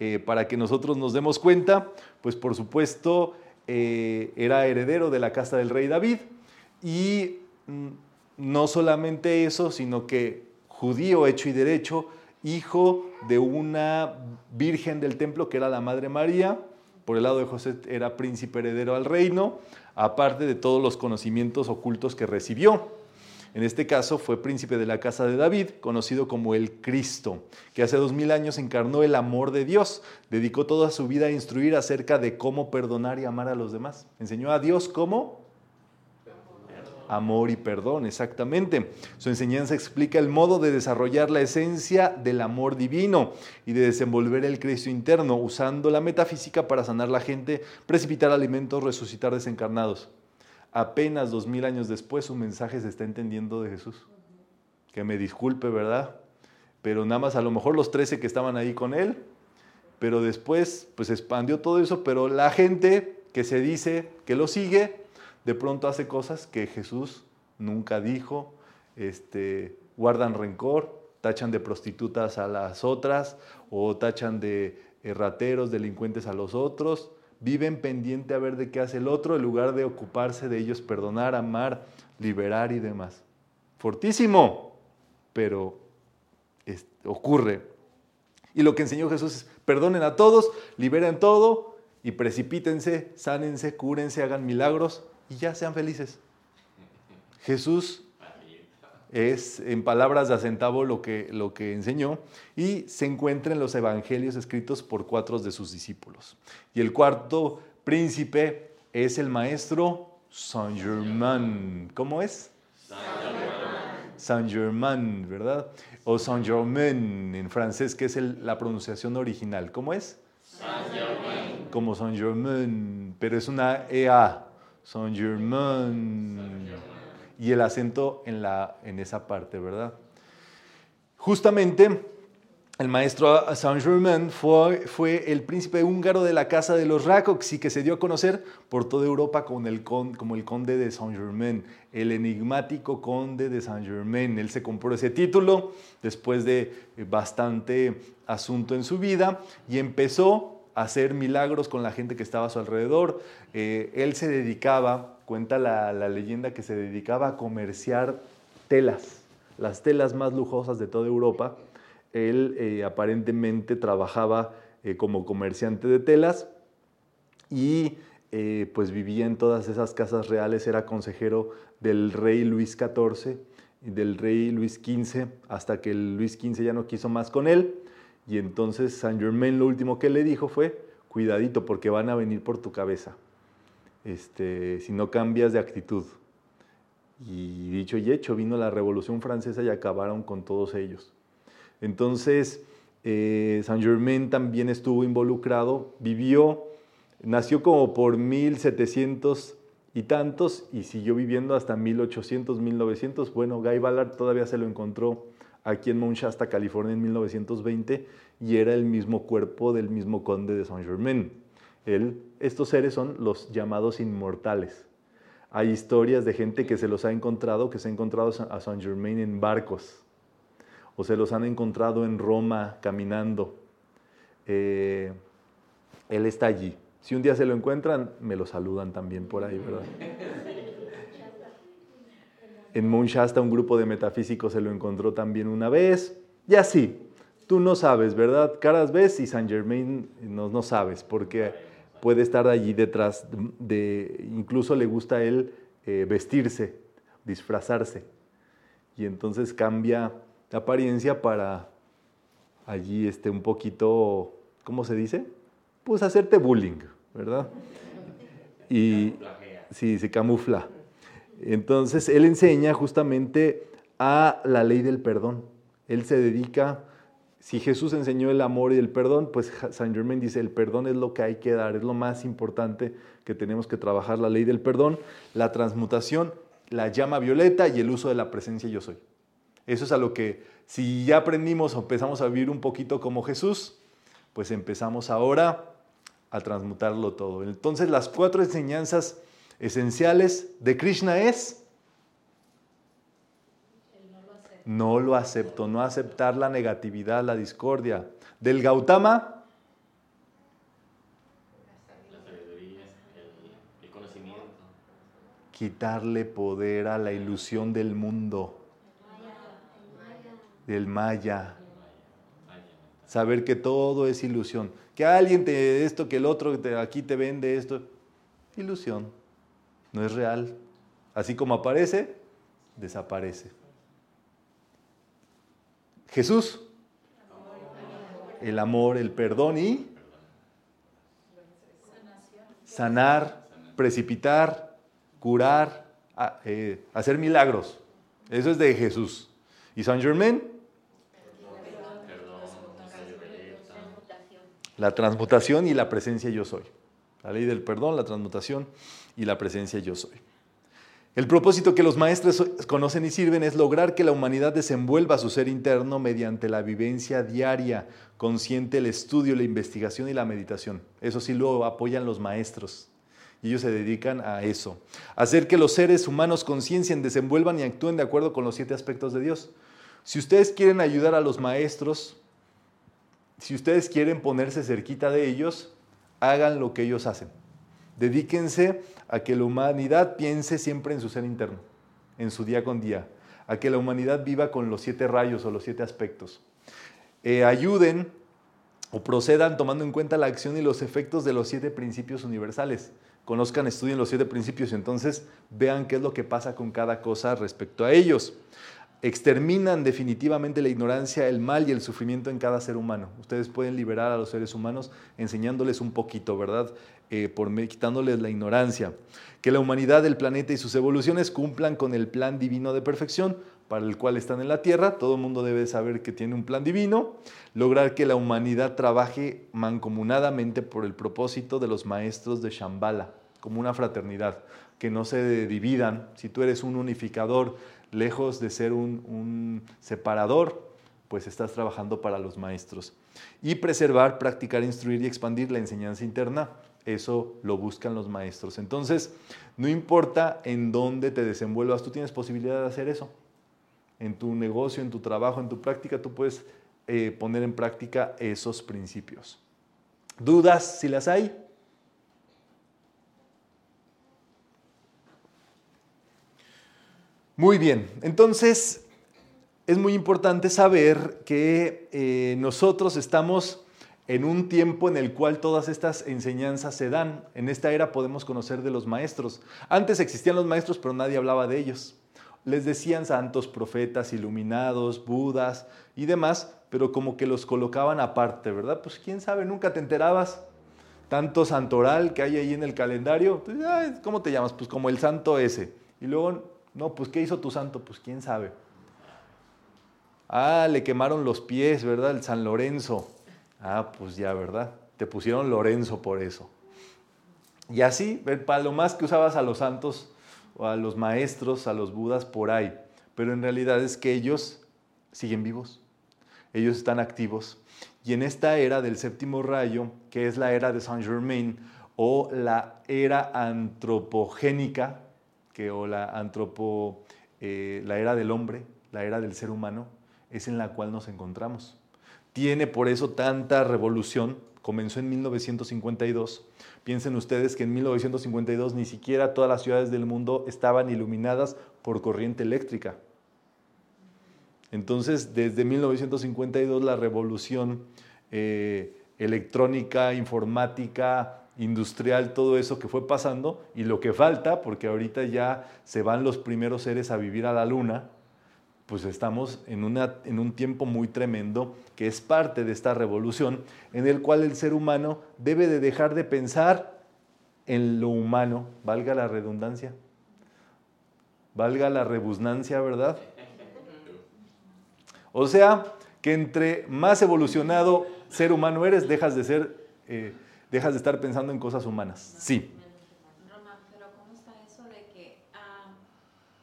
Eh, para que nosotros nos demos cuenta, pues por supuesto eh, era heredero de la casa del rey David y mm, no solamente eso, sino que judío hecho y derecho, hijo de una virgen del templo que era la Madre María, por el lado de José era príncipe heredero al reino, aparte de todos los conocimientos ocultos que recibió. En este caso fue príncipe de la casa de David, conocido como el Cristo, que hace dos mil años encarnó el amor de Dios, dedicó toda su vida a instruir acerca de cómo perdonar y amar a los demás. Enseñó a Dios cómo amor y perdón, exactamente. Su enseñanza explica el modo de desarrollar la esencia del amor divino y de desenvolver el Cristo interno, usando la metafísica para sanar la gente, precipitar alimentos, resucitar desencarnados. Apenas dos mil años después su mensaje se está entendiendo de Jesús. Que me disculpe, ¿verdad? Pero nada más a lo mejor los trece que estaban ahí con él, pero después pues expandió todo eso, pero la gente que se dice que lo sigue, de pronto hace cosas que Jesús nunca dijo, este, guardan rencor, tachan de prostitutas a las otras o tachan de rateros, delincuentes a los otros, viven pendiente a ver de qué hace el otro en lugar de ocuparse de ellos, perdonar, amar, liberar y demás. Fortísimo, pero ocurre. Y lo que enseñó Jesús es, perdonen a todos, liberen todo y precipítense, sánense, cúrense, hagan milagros y ya sean felices. Jesús es, en palabras de acentavo, lo que, lo que enseñó y se encuentra en los evangelios escritos por cuatro de sus discípulos. Y el cuarto príncipe es el maestro Saint Germain. ¿Cómo es? Saint Germain, ¿verdad? O Saint Germain en francés, que es la pronunciación original. ¿Cómo es? Saint Germain. Como Saint Germain, pero es una EA. Saint Germain. Y el acento en, la, en esa parte, ¿verdad? Justamente el maestro Saint Germain fue, fue, el príncipe húngaro de la casa de los y que se dio a conocer por toda Europa como el, como el conde de Saint Germain, el enigmático conde de Saint Germain. Él se compró ese título después de bastante asunto en su vida y empezó hacer milagros con la gente que estaba a su alrededor. Eh, él se dedicaba, cuenta la, leyenda, que se dedicaba a comerciar telas, las telas más lujosas de toda Europa. Él eh, aparentemente trabajaba eh, como comerciante de telas y pues vivía en todas esas casas reales, era consejero del rey Luis XIV del rey Luis XV, hasta que el Luis XV ya no quiso más con él y entonces Saint Germain lo último que le dijo fue, cuidadito porque van a venir por tu cabeza, este, si no cambias de actitud. Y dicho y hecho, vino la Revolución Francesa y acabaron con todos ellos. Entonces, eh, Saint Germain también estuvo involucrado, vivió, nació como por 1700 y tantos y siguió viviendo hasta 1800, 1900. Bueno, Guy Ballard todavía se lo encontró aquí en Mount Shasta, California, en 1920, y era el mismo cuerpo del mismo conde de Saint Germain. estos seres son los llamados inmortales. Hay historias de gente que se los ha encontrado, que se ha encontrado a Saint Germain en barcos, o se los han encontrado en Roma caminando. Eh, él está allí. Si un día se lo encuentran, me lo saludan también por ahí, ¿verdad? En Mount Shasta un grupo de metafísicos se lo encontró también una vez. Y así, tú no sabes, ¿verdad? Caras ves y Saint Germain no, no sabes, porque puede estar allí detrás de, incluso le gusta a él eh, vestirse, disfrazarse. Y entonces cambia la apariencia para allí este, un poquito, ¿cómo se dice? Pues hacerte bullying, ¿verdad? Y sí, se camufla. Entonces, él enseña justamente a la ley del perdón. Él se dedica, si Jesús enseñó el amor y el perdón, pues Saint Germain dice, el perdón es lo que hay que dar, es lo más importante que tenemos que trabajar, la ley del perdón, la transmutación, la llama violeta y el uso de la presencia yo soy. Eso es a lo que, si ya aprendimos o empezamos a vivir un poquito como Jesús, pues empezamos ahora a transmutarlo todo. Entonces las cuatro enseñanzas esenciales de Krishna es no lo acepto, no aceptar la negatividad, la discordia. Del Gautama, La sabiduría, el, el conocimiento. quitarle poder a la ilusión del mundo, del Maya. Saber que todo es ilusión. Que alguien te esto, que el otro te- aquí te vende esto. Ilusión. No es real. Así como aparece, desaparece. Jesús. El amor, el perdón y sanar, precipitar, curar, eh, hacer milagros. Eso es de Jesús. ¿Y Saint Germain? La transmutación y la presencia yo soy. La ley del perdón, la transmutación y la presencia yo soy. El propósito que los maestros conocen y sirven es lograr que la humanidad desenvuelva su ser interno mediante la vivencia diaria, consciente, el estudio, la investigación y la meditación. Eso sí lo apoyan los maestros. Ellos se dedican a eso. Hacer que los seres humanos conciencien, desenvuelvan y actúen de acuerdo con los siete aspectos de Dios. Si ustedes quieren ayudar a los maestros, si ustedes quieren ponerse cerquita de ellos, hagan lo que ellos hacen. Dedíquense a que la humanidad piense siempre en su ser interno, en su día con día, a que la humanidad viva con los siete rayos o los siete aspectos. Eh, ayuden o procedan tomando en cuenta la acción y los efectos de los siete principios universales. Conozcan, estudien los siete principios y entonces vean qué es lo que pasa con cada cosa respecto a ellos. Exterminan definitivamente la ignorancia, el mal y el sufrimiento en cada ser humano. Ustedes pueden liberar a los seres humanos enseñándoles un poquito, ¿verdad? Eh, por quitándoles la ignorancia. Que la humanidad, el planeta y sus evoluciones cumplan con el plan divino de perfección para el cual están en la Tierra. Todo el mundo debe saber que tiene un plan divino. Lograr que la humanidad trabaje mancomunadamente por el propósito de los maestros de Shambhala, como una fraternidad. Que no se dividan. Si tú eres un unificador, lejos de ser un, separador, pues estás trabajando para los maestros. Y preservar, practicar, instruir y expandir la enseñanza interna, eso lo buscan los maestros. Entonces, no importa en dónde te desenvuelvas, tú tienes posibilidad de hacer eso. En tu negocio, en tu trabajo, en tu práctica, tú puedes eh, poner en práctica esos principios. ¿Dudas si las hay? Muy bien, entonces es muy importante saber que eh, nosotros estamos en un tiempo en el cual todas estas enseñanzas se dan. En esta era podemos conocer de los maestros. Antes existían los maestros, pero nadie hablaba de ellos. Les decían santos, profetas, iluminados, budas y demás, pero como que los colocaban aparte, ¿verdad? Pues quién sabe, nunca te enterabas. Tanto santoral que hay ahí en el calendario, pues, ¿cómo te llamas? Pues como el santo ese. Y luego, no, pues ¿qué hizo tu santo? Pues quién sabe. Ah, le quemaron los pies, ¿verdad? El San Lorenzo. Ah, pues ya, ¿verdad? Te pusieron Lorenzo por eso. Y así, para lo más que usabas a los santos o a los maestros, a los budas por ahí. Pero en realidad es que ellos siguen vivos. Ellos están activos. Y en esta era del séptimo rayo, que es la era de Saint Germain o la era antropogénica, que, o la, antropo, eh, la era del hombre, la era del ser humano, es en la cual nos encontramos. Tiene por eso tanta revolución. Comenzó en 1952. Piensen ustedes que en 1952 ni siquiera todas las ciudades del mundo estaban iluminadas por corriente eléctrica. Entonces, desde 1952 la revolución eh, electrónica, informática, industrial, todo eso que fue pasando y lo que falta, porque ahorita ya se van los primeros seres a vivir a la luna, pues estamos en, una, en un tiempo muy tremendo que es parte de esta revolución en el cual el ser humano debe de dejar de pensar en lo humano, valga la redundancia, Valga la rebusnancia, ¿verdad? O sea, que entre más evolucionado ser humano eres, dejas de ser, eh, dejas de estar pensando en cosas humanas. Sí. Román, pero ¿cómo está eso de que ah,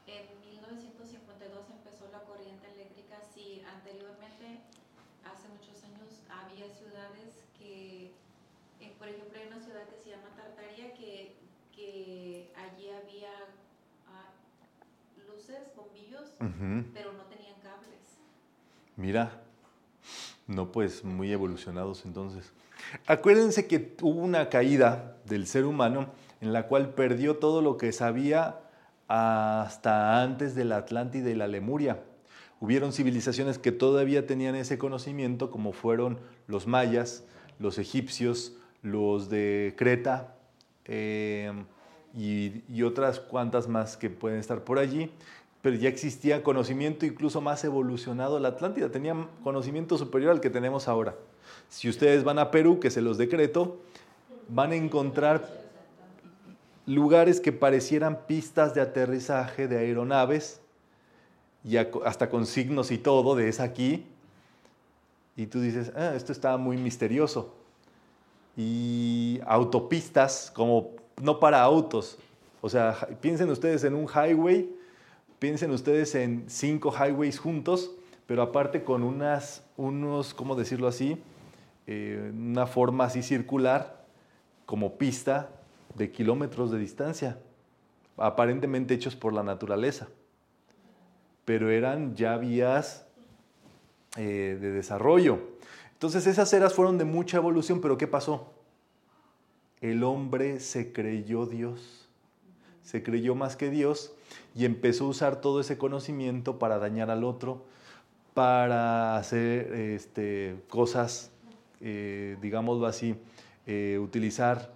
en 1952 empezó la corriente eléctrica? Si anteriormente, hace muchos años, había ciudades que, eh, por ejemplo, hay una ciudad que se llama Tartaria, que, que allí había ah, luces, bombillos, pero no tenían cables. Mira, no pues muy evolucionados entonces. Acuérdense que hubo una caída del ser humano en la cual perdió todo lo que sabía hasta antes de la Atlántida y la Lemuria. Hubieron civilizaciones que todavía tenían ese conocimiento, como fueron los mayas, los egipcios, los de Creta eh, y, y otras cuantas más que pueden estar por allí pero ya existía conocimiento incluso más evolucionado. La Atlántida tenía conocimiento superior al que tenemos ahora. Si ustedes van a Perú, que se los decreto, van a encontrar lugares que parecieran pistas de aterrizaje de aeronaves, y hasta con signos y todo de es aquí. Y tú dices, "Ah, esto está muy misterioso. Y autopistas, como no para autos. O sea, piensen ustedes en un highway, piensen ustedes en cinco highways juntos, pero aparte con unas, unos, ¿cómo decirlo así? Eh, una forma así circular, como pista de kilómetros de distancia, aparentemente hechos por la naturaleza, pero eran ya vías eh, de desarrollo. Entonces esas eras fueron de mucha evolución, pero ¿qué pasó? El hombre se creyó Dios, se creyó más que Dios y empezó a usar todo ese conocimiento para dañar al otro, para hacer este, cosas, eh, digámoslo así, eh, utilizar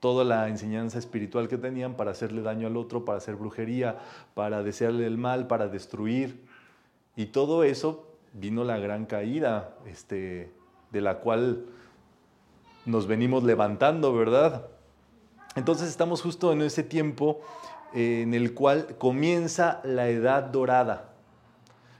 toda la enseñanza espiritual que tenían para hacerle daño al otro, para hacer brujería, para desearle el mal, para destruir. Y todo eso vino la gran caída, este, de la cual nos venimos levantando, ¿verdad? Entonces estamos justo en ese tiempo eh, en el cual comienza la edad dorada.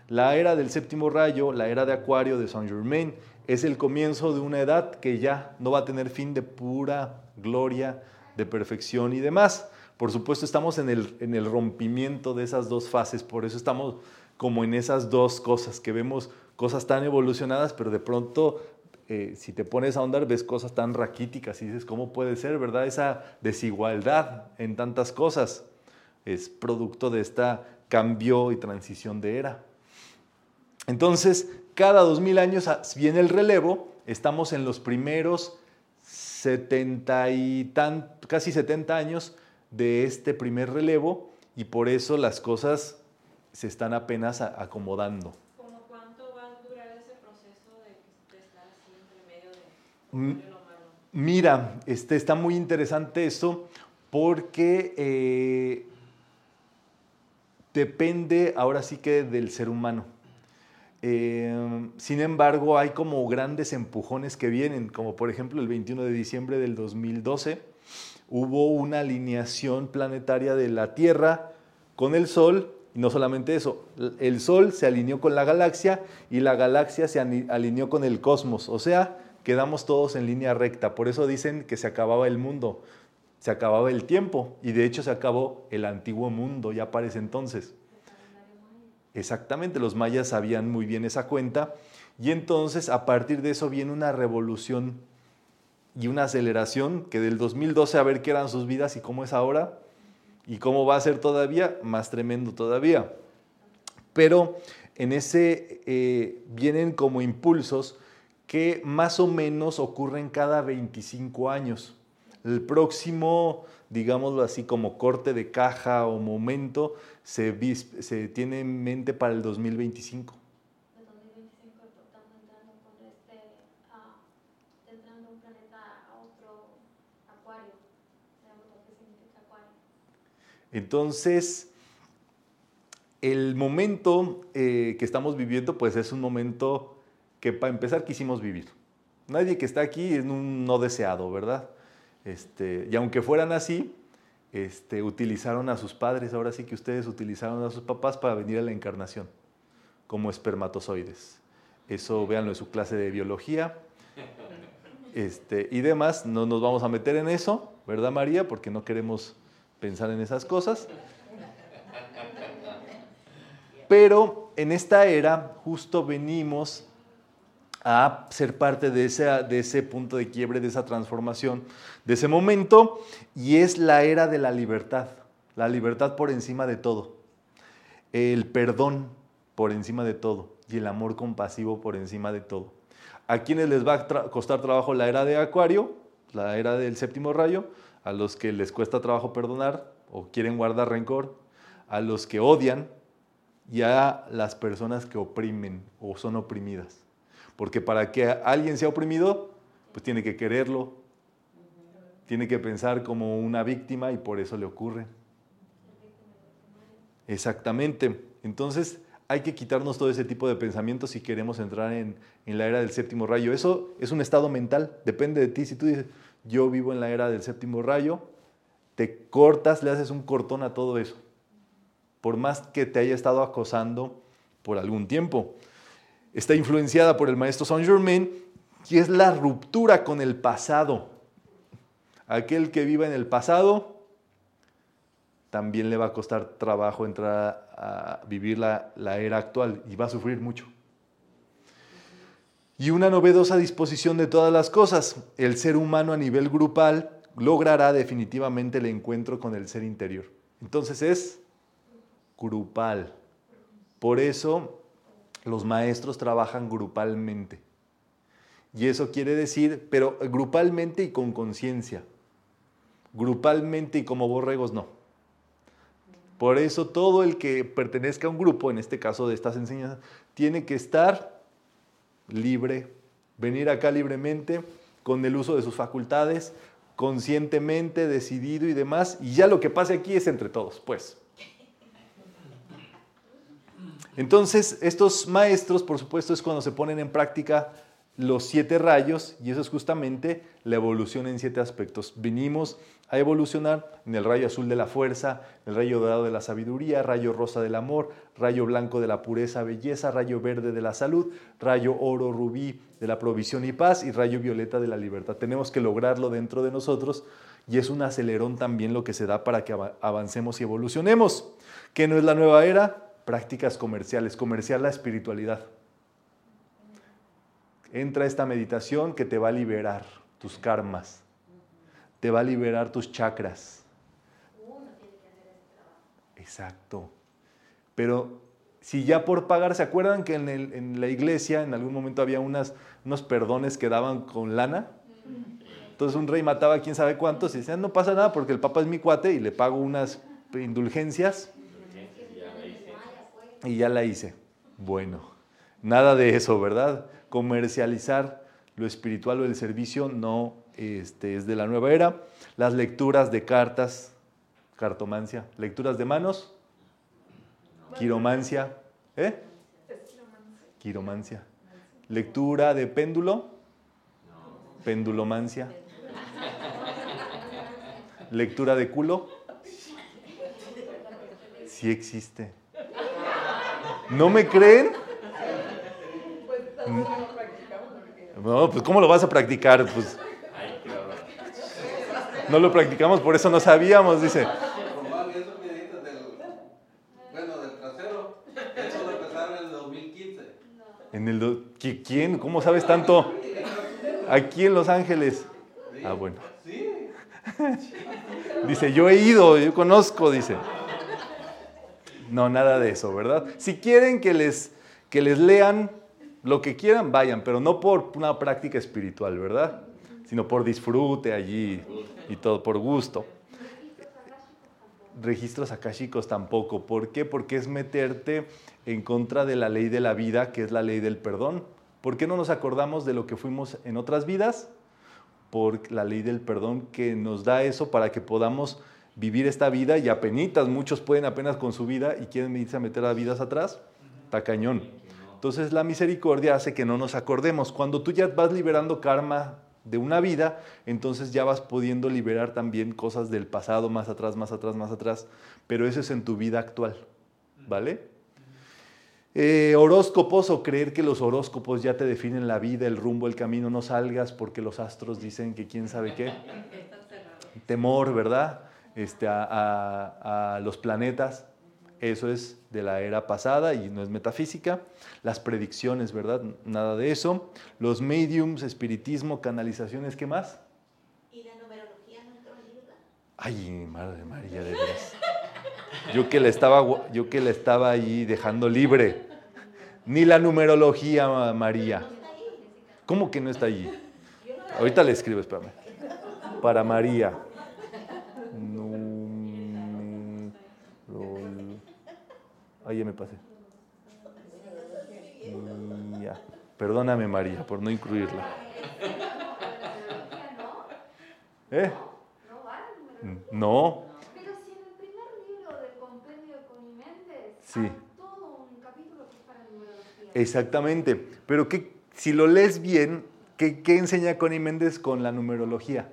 La era del séptimo rayo, la era de Acuario de Saint Germain, es el comienzo de una edad que ya no va a tener fin de pura gloria, de perfección y demás. Por supuesto, estamos en el, en el rompimiento de esas dos fases, por eso estamos como en esas dos cosas, que vemos cosas tan evolucionadas, pero de pronto, eh, si te pones a ahondar, ves cosas tan raquíticas y dices, ¿cómo puede ser, verdad? Esa desigualdad en tantas cosas es producto de esta cambio y transición de era. Entonces, cada 2000 años ah, viene el relevo, estamos en los primeros 70 y tan, casi 70 años de este primer relevo y por eso las cosas se están apenas acomodando. ¿Cómo cuánto va a durar ese proceso de, de estar así entre medio de Mm? Mira, este, está muy interesante esto porque eh, depende ahora sí que del ser humano. Eh, sin embargo, hay como grandes empujones que vienen, como por ejemplo el 21 de diciembre del 2012 hubo una alineación planetaria de la Tierra con el Sol, y no solamente eso, el Sol se alineó con la galaxia y la galaxia se alineó con el cosmos, o sea, quedamos todos en línea recta, por eso dicen que se acababa el mundo, se acababa el tiempo, y de hecho se acabó el antiguo mundo ya para entonces. Exactamente, los mayas sabían muy bien esa cuenta y entonces a partir de eso viene una revolución y una aceleración que del 2012 a ver qué eran sus vidas y cómo es ahora y cómo va a ser todavía, más tremendo todavía. Pero en ese eh, vienen como impulsos que más o menos ocurren cada 25 años. El próximo, digámoslo así, como corte de caja o momento, se, tiene en mente para el 2025. De 2025 estamos entrando con este, ah. Entonces, el momento eh, que estamos viviendo, pues es un momento que para empezar quisimos vivir. Nadie que está aquí es un no deseado, ¿verdad? Este, y aunque fueran así, este, utilizaron a sus padres, ahora sí que ustedes utilizaron a sus papás para venir a la encarnación, como espermatozoides. Eso véanlo en su clase de biología. Este, y demás, no nos vamos a meter en eso, ¿verdad María? Porque no queremos pensar en esas cosas. Pero en esta era justo venimos a ser parte de ese, de ese punto de quiebre, de esa transformación, de ese momento, y es la era de la libertad, la libertad por encima de todo, el perdón por encima de todo y el amor compasivo por encima de todo. ¿A quienes les va a costar trabajo la era de Acuario, la era del séptimo rayo? A los que les cuesta trabajo perdonar o quieren guardar rencor, a los que odian y a las personas que oprimen o son oprimidas. Porque para que alguien sea oprimido, pues tiene que quererlo, tiene que pensar como una víctima y por eso le ocurre. Exactamente. Entonces hay que quitarnos todo ese tipo de pensamientos si queremos entrar en, en la era del séptimo rayo. Eso es un estado mental, depende de ti. Si tú dices, yo vivo en la era del séptimo rayo, te cortas, le haces un cortón a todo eso. Por más que te haya estado acosando por algún tiempo. Está influenciada por el maestro Saint Germain, que es la ruptura con el pasado. Aquel que viva en el pasado también le va a costar trabajo entrar a vivir la, la era actual y va a sufrir mucho. Y una novedosa disposición de todas las cosas. El ser humano a nivel grupal logrará definitivamente el encuentro con el ser interior. Entonces es grupal. Por eso los maestros trabajan grupalmente. Y eso quiere decir, pero grupalmente y con conciencia. Grupalmente y como borregos no. Por eso todo el que pertenezca a un grupo, en este caso de estas enseñanzas, tiene que estar libre, venir acá libremente, con el uso de sus facultades, conscientemente, decidido y demás. Y ya lo que pase aquí es entre todos, pues. Entonces, estos maestros, por supuesto, es cuando se ponen en práctica los siete rayos, y eso es justamente la evolución en siete aspectos. Venimos a evolucionar en el rayo azul de la fuerza, el rayo dorado de la sabiduría, rayo rosa del amor, rayo blanco de la pureza, belleza, rayo verde de la salud, rayo oro rubí de la provisión y paz, y rayo violeta de la libertad. Tenemos que lograrlo dentro de nosotros, y es un acelerón también lo que se da para que avancemos y evolucionemos. ¿Qué no es la nueva era? Prácticas comerciales, comercial la espiritualidad. Entra esta meditación que te va a liberar tus karmas, te va a liberar tus chakras. Exacto. Pero si ya por pagar, ¿se acuerdan que en, la iglesia en algún momento había unas, unos perdones que daban con lana? Entonces un rey mataba a quién sabe cuántos y decían, no pasa nada porque el papa es mi cuate y le pago unas indulgencias y ya la hice. Bueno, nada de eso, ¿verdad? Comercializar lo espiritual o el servicio no este, es de la nueva era. Las lecturas de cartas, cartomancia, lecturas de manos, quiromancia, ¿eh? Quiromancia. Lectura de péndulo, pendulomancia. Lectura de culo, sí existe. ¿No me creen? No, pues ¿cómo lo vas a practicar? Pues no lo practicamos, por eso no sabíamos, dice. En el 2015. En el do- ¿Qui- ¿Quién? ¿Cómo sabes tanto? Aquí en Los Ángeles. Ah, bueno. Sí, Dice, yo he ido, yo conozco, dice. No, nada de eso, ¿verdad? Si quieren que les, que les lean lo que quieran, vayan, pero no por una práctica espiritual, ¿verdad? Sino por disfrute allí y todo, por gusto. Registros akáshicos tampoco. ¿Por qué? Porque es meterte en contra de la ley de la vida, que es la ley del perdón. ¿Por qué no nos acordamos de lo que fuimos en otras vidas? por la ley del perdón que nos da eso para que podamos vivir esta vida y apenitas, muchos pueden apenas con su vida y quieren irse a meter a vidas atrás, está cañón. Entonces la misericordia hace que no nos acordemos. Cuando tú ya vas liberando karma de una vida, entonces ya vas pudiendo liberar también cosas del pasado, más atrás, más atrás, más atrás, pero eso es en tu vida actual, ¿vale? Eh, horóscopos o creer que los horóscopos ya te definen la vida, el rumbo, el camino, no salgas porque los astros dicen que quién sabe qué. Temor, ¿verdad? Este, a, a- a los planetas. Eso es de la era pasada y no es metafísica. Las predicciones, ¿verdad? Nada de eso. Los mediums, espiritismo, canalizaciones, ¿qué más? ¿Y la numerología no entró ayuda? Ay, madre María, de veras. Yo que le estaba, yo que le estaba ahí dejando libre. Ni la numerología, ma- María. ¿Cómo que no está allí? Ahorita le escribo, espérame. Para María. Ay, ya me pasé. Ya. Perdóname, María, por no incluirla. ¿Eh? No. Pero si en el primer libro del compendio de Coniméndez Sí. todo un capítulo que es para numerología. Exactamente. Pero que, si lo lees bien, ¿qué, qué enseña Connie Méndez con la numerología?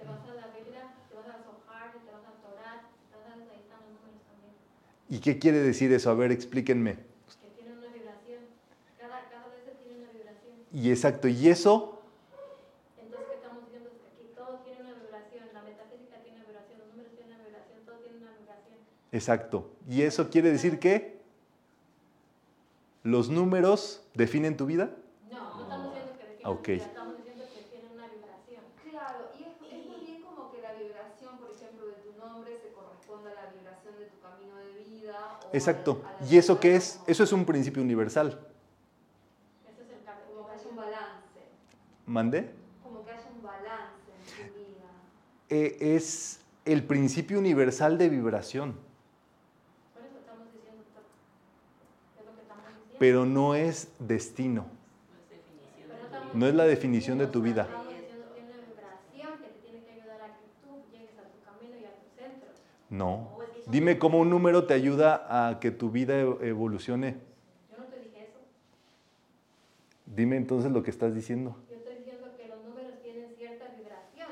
Te vas a la Biblia, te vas a Zohar, te vas a Torah, te vas a ahí están los números también. ¿Y qué quiere decir eso? A ver, explíquenme. Que tienen una vibración. Cada, cada vez tiene una vibración. Y exacto, ¿y eso? Entonces, ¿qué estamos diciendo? Es que aquí todo tiene una vibración. La metafísica tiene una vibración, los números tienen una vibración, todo tiene una vibración. Exacto. ¿Y eso quiere decir que los números definen tu vida? No, no estamos diciendo que definen Ok. vida, estamos diciendo que tienen una vibración. Claro, y es, es más bien como que la vibración, por ejemplo, de tu nombre se corresponde a la vibración de tu camino de vida. O a la- Exacto. ¿Y eso qué es? Eso es un principio universal. Ese es el. Como que haya un balance, ¿Mandé? como que haya un balance en tu vida. Eh, es el principio universal de vibración, Por eso estamos diciendo todo. Es lo que estamos diciendo. pero no es destino. No es la definición de tu vida. No. Dime cómo un número te ayuda a que tu vida e- evolucione. Yo no te dije eso. Dime entonces lo que estás diciendo. Yo estoy diciendo que los números tienen cierta vibración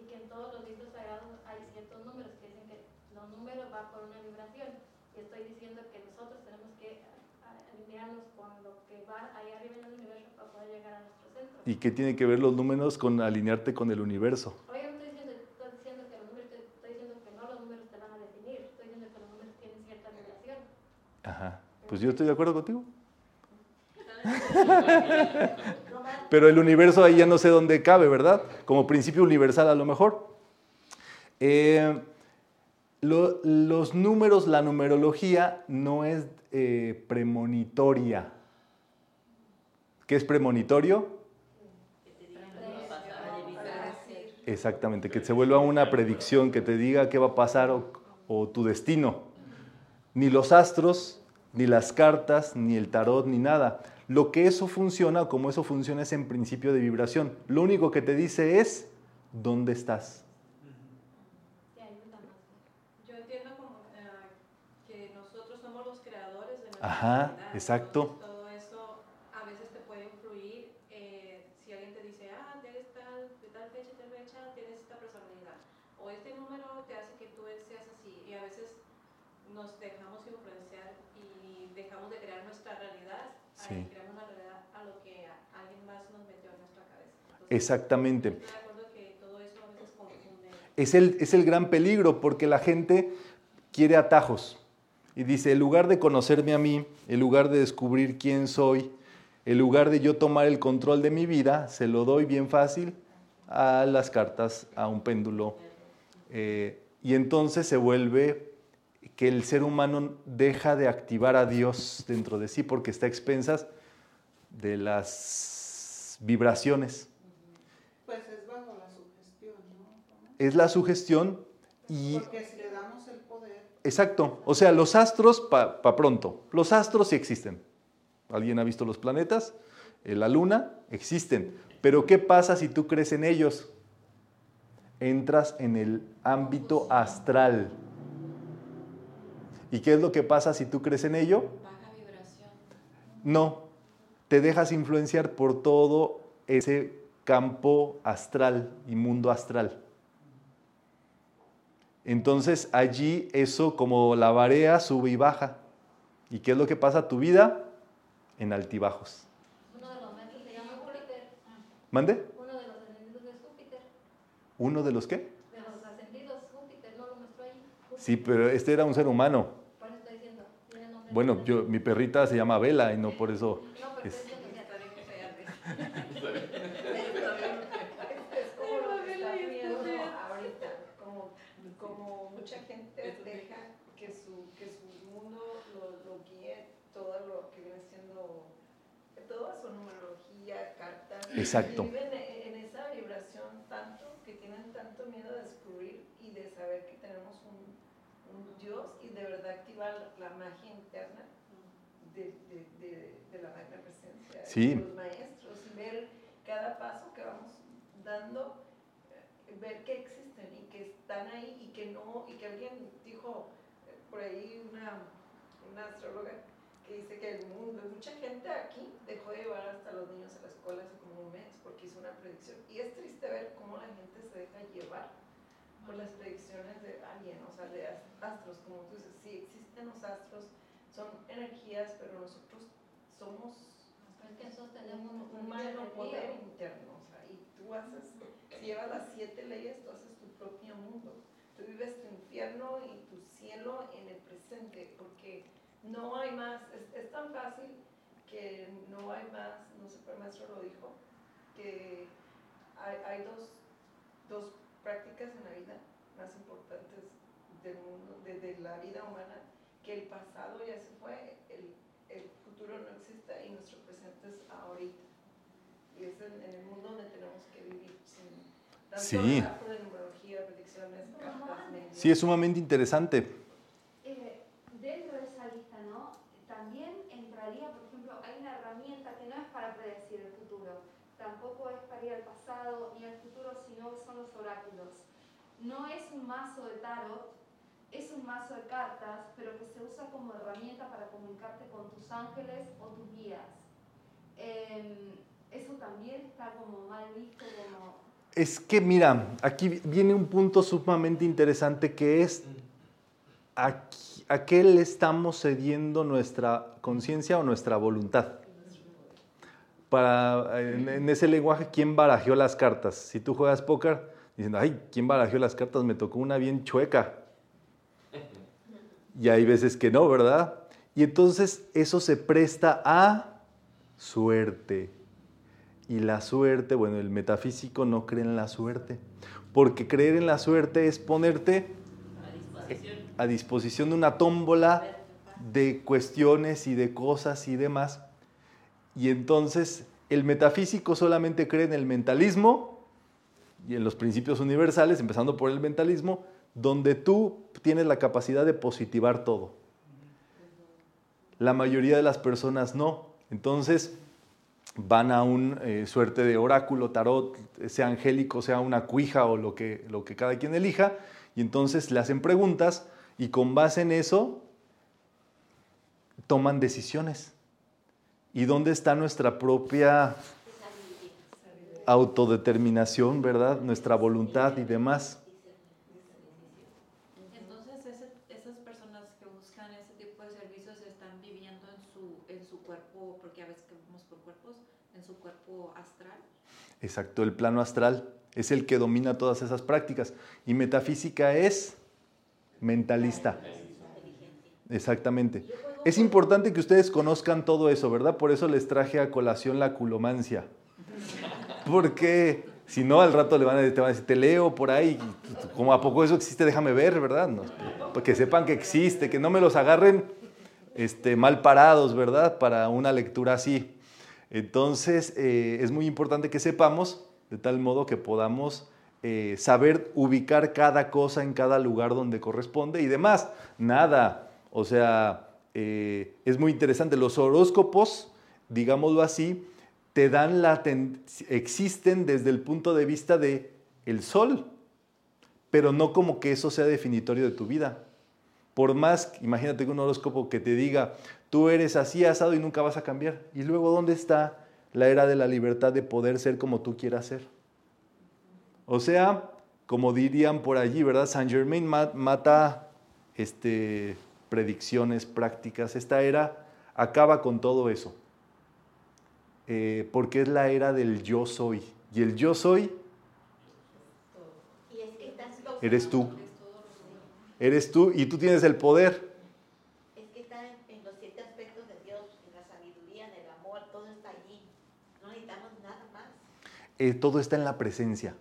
y que en todos los libros sagrados hay ciertos números que dicen que los números van por una vibración. Y estoy diciendo que nosotros tenemos que a- alinearnos con lo que va ahí arriba en el universo para poder llegar a nuestro centro. ¿Y qué tiene que ver los números con alinearte con el universo? Oye, no estoy diciendo, estoy diciendo que los números, te- estoy diciendo que no los números te van a definir, estoy diciendo que los números tienen cierta vibración. Ajá. Pues yo estoy de acuerdo contigo. Pero el universo ahí ya no sé dónde cabe, ¿verdad? Como principio universal a lo mejor. Eh, lo- los números, la numerología no es eh, premonitoria. ¿Qué es premonitorio? Exactamente, que se vuelva una predicción, que te diga qué va a pasar o tu destino. Ni los astros, ni las cartas, ni el tarot, ni nada. Lo que eso funciona, como eso funciona, es en principio de vibración. Lo único que te dice es dónde estás. Yo entiendo como eh, que nosotros somos los creadores de nuestra Ajá, realidad. exacto. Entonces, todo eso a veces te puede influir eh, si alguien te dice, ah, eres tal, de tal fecha, tal fecha, tienes esta personalidad. O este número te hace que tú seas así. Y a veces nos dejamos influenciar y dejamos de crear nuestra realidad. Sí. ahí creamos una realidad a lo que a- alguien más nos metió en nuestra cabeza. Entonces, Exactamente. Estoy de acuerdo que todo eso a veces confunde. Es el, es el gran peligro porque la gente quiere atajos. Y dice, en lugar de conocerme a mí, en lugar de descubrir quién soy, en lugar de yo tomar el control de mi vida, se lo doy bien fácil a las cartas, a un péndulo. Eh, y entonces se vuelve que el ser humano deja de activar a Dios dentro de sí porque está a expensas de las vibraciones. Pues es bajo la sugestión, ¿no? Es la sugestión y Porque si le damos el poder, Exacto. O sea, los astros, para pronto, los astros sí existen. ¿Alguien ha visto los planetas? Eh, La luna, existen. Pero ¿qué pasa si tú crees en ellos? Entras en el ámbito astral. ¿Y qué es lo que pasa si tú crees en ello? Baja vibración. No, te dejas influenciar por todo ese campo astral y mundo astral. Entonces allí eso como la barea sube y baja. ¿Y qué es lo que pasa a tu vida? En altibajos. Uno de los meses se llama Júpiter. ¿Mande? Uno de los ascendidos es Júpiter. ¿Uno de los qué? De los ascendidos, Júpiter, no lo mostró ahí. Júpiter. Sí, pero este era un ser humano. Por eso estoy diciendo. tiene nombre Bueno, de- yo, mi perrita se llama Vela y no por eso. No, pero es- estoy diciendo que Está bien que sea de- Es como lo que está viendo ahorita, como, como mucha gente deja que su, que su mundo lo, lo guíe todo lo que viene siendo, toda su numerología, cartas. Exacto. Y viven en, esa vibración tanto que tienen tanto miedo de descubrir y de saber que tenemos un, un Dios y de verdad activar la magia interna de, de, de, de la magna presencia Sí. de los maestros y ver cada paso que vamos dando, eh, ver que existen y que están ahí y que no, y que alguien dijo eh, por ahí una, una astróloga que dice que el mundo, mucha gente aquí dejó de llevar hasta los niños a la escuela hace como un mes porque hizo una predicción y es triste ver cómo la gente se deja llevar por las predicciones de alguien, o sea, de as- astros, como tú dices, sí existen los astros, son energías, pero nosotros somos es que nosotros tenemos un, magno poder interno, o sea, y tú haces, si llevas las siete leyes, tú haces tu propio mundo. Tú vives tu infierno y tu cielo en el presente, porque no hay más, es, es tan fácil que no hay más, no sé, pero el maestro lo dijo, que hay, hay dos, dos prácticas en la vida más importantes del mundo, de, de la vida humana, que el pasado ya se fue, el, el futuro no existe y nuestro presente es ahorita. Y es en, en el mundo donde tenemos que vivir sin tanto Sí. de numerología, predicciones, cartas. Sí, es sumamente interesante. Eh, dentro de esa lista, ¿no? También entraría, por ejemplo, hay una herramienta que no es para predecir el futuro, tampoco es para ir al pasado ni al futuro, sino son los oráculos. No es un mazo de tarot, es un mazo de cartas, pero que se usa como herramienta para comunicarte con tus ángeles o tus guías. Em, eso también está como mal visto, como Es que mira, aquí viene un punto sumamente interesante que es a qué le estamos cediendo nuestra conciencia o nuestra voluntad. Para, en, ese lenguaje, ¿quién barajeó las cartas? Si tú juegas póker, diciendo, ay, ¿quién barajeó las cartas? Me tocó una bien chueca. Y hay veces que no, ¿verdad? Y entonces eso se presta a suerte. Y la suerte, bueno, el metafísico no cree en la suerte, porque creer en la suerte es ponerte. A disposición de una tómbola de cuestiones y de cosas y demás. Y entonces el metafísico solamente cree en el mentalismo y en los principios universales, empezando por el mentalismo, donde tú tienes la capacidad de positivar todo. La mayoría de las personas no. Entonces van a un eh, suerte de oráculo, tarot, sea angélico, sea una cuija o lo que, lo que cada quien elija, y entonces le hacen preguntas y con base en eso toman decisiones. ¿Y dónde está nuestra propia autodeterminación, verdad? Nuestra voluntad y demás. Exacto, el plano astral es el que domina todas esas prácticas. Y metafísica es mentalista. Exactamente. Es importante que ustedes conozcan todo eso, ¿verdad? Por eso les traje a colación la culomancia. Porque si no, al rato le van a, te van a decir, te leo por ahí, como a poco eso existe, déjame ver, ¿verdad? Para que sepan que existe, que no me los agarren este, mal parados, ¿verdad? Para una lectura así. Entonces, eh, es muy importante que sepamos, de tal modo que podamos eh, saber ubicar cada cosa en cada lugar donde corresponde y demás. Nada, o sea, eh, es muy interesante. Los horóscopos, digámoslo así, te dan la ten- existen desde el punto de vista de el sol, pero no como que eso sea definitorio de tu vida. Por más, imagínate un horóscopo que te diga, tú eres así asado y nunca vas a cambiar. Y luego, ¿dónde está la era de la libertad de poder ser como tú quieras ser. O sea, como dirían por allí, ¿verdad? Saint Germain ma- mata este, predicciones, prácticas. Esta era acaba con todo eso. Eh, porque es la era del yo soy. Y el yo soy eres tú. Eres tú y tú tienes el poder. Es que está en, en los siete aspectos de Dios, en la sabiduría, en el amor, todo está allí. No necesitamos nada más. Eh, todo está en la presencia.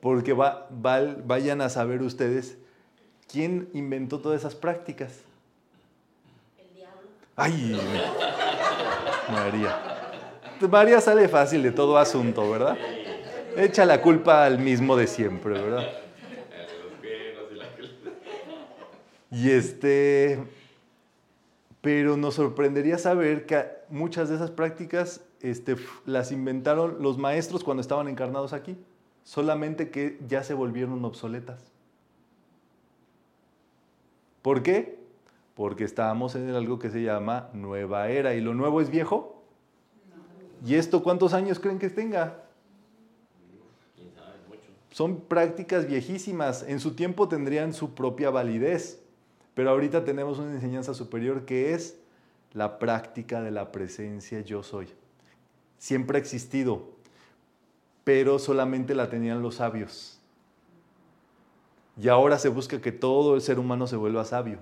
Porque va- va- vayan a saber ustedes quién inventó todas esas prácticas. El diablo. ¡Ay! María. María sale fácil de todo asunto, ¿verdad? Echa la culpa al mismo de siempre, ¿verdad? Y la Y este, pero nos sorprendería saber que muchas de esas prácticas este, las inventaron los maestros cuando estaban encarnados aquí, solamente que ya se volvieron obsoletas. ¿Por qué? Porque estábamos en algo que se llama nueva era y lo nuevo es viejo. ¿Y esto cuántos años creen que tenga? Son prácticas viejísimas. En su tiempo tendrían su propia validez. Pero ahorita tenemos una enseñanza superior que es la práctica de la presencia yo soy. Siempre ha existido, pero solamente la tenían los sabios. Y ahora se busca que todo el ser humano se vuelva sabio.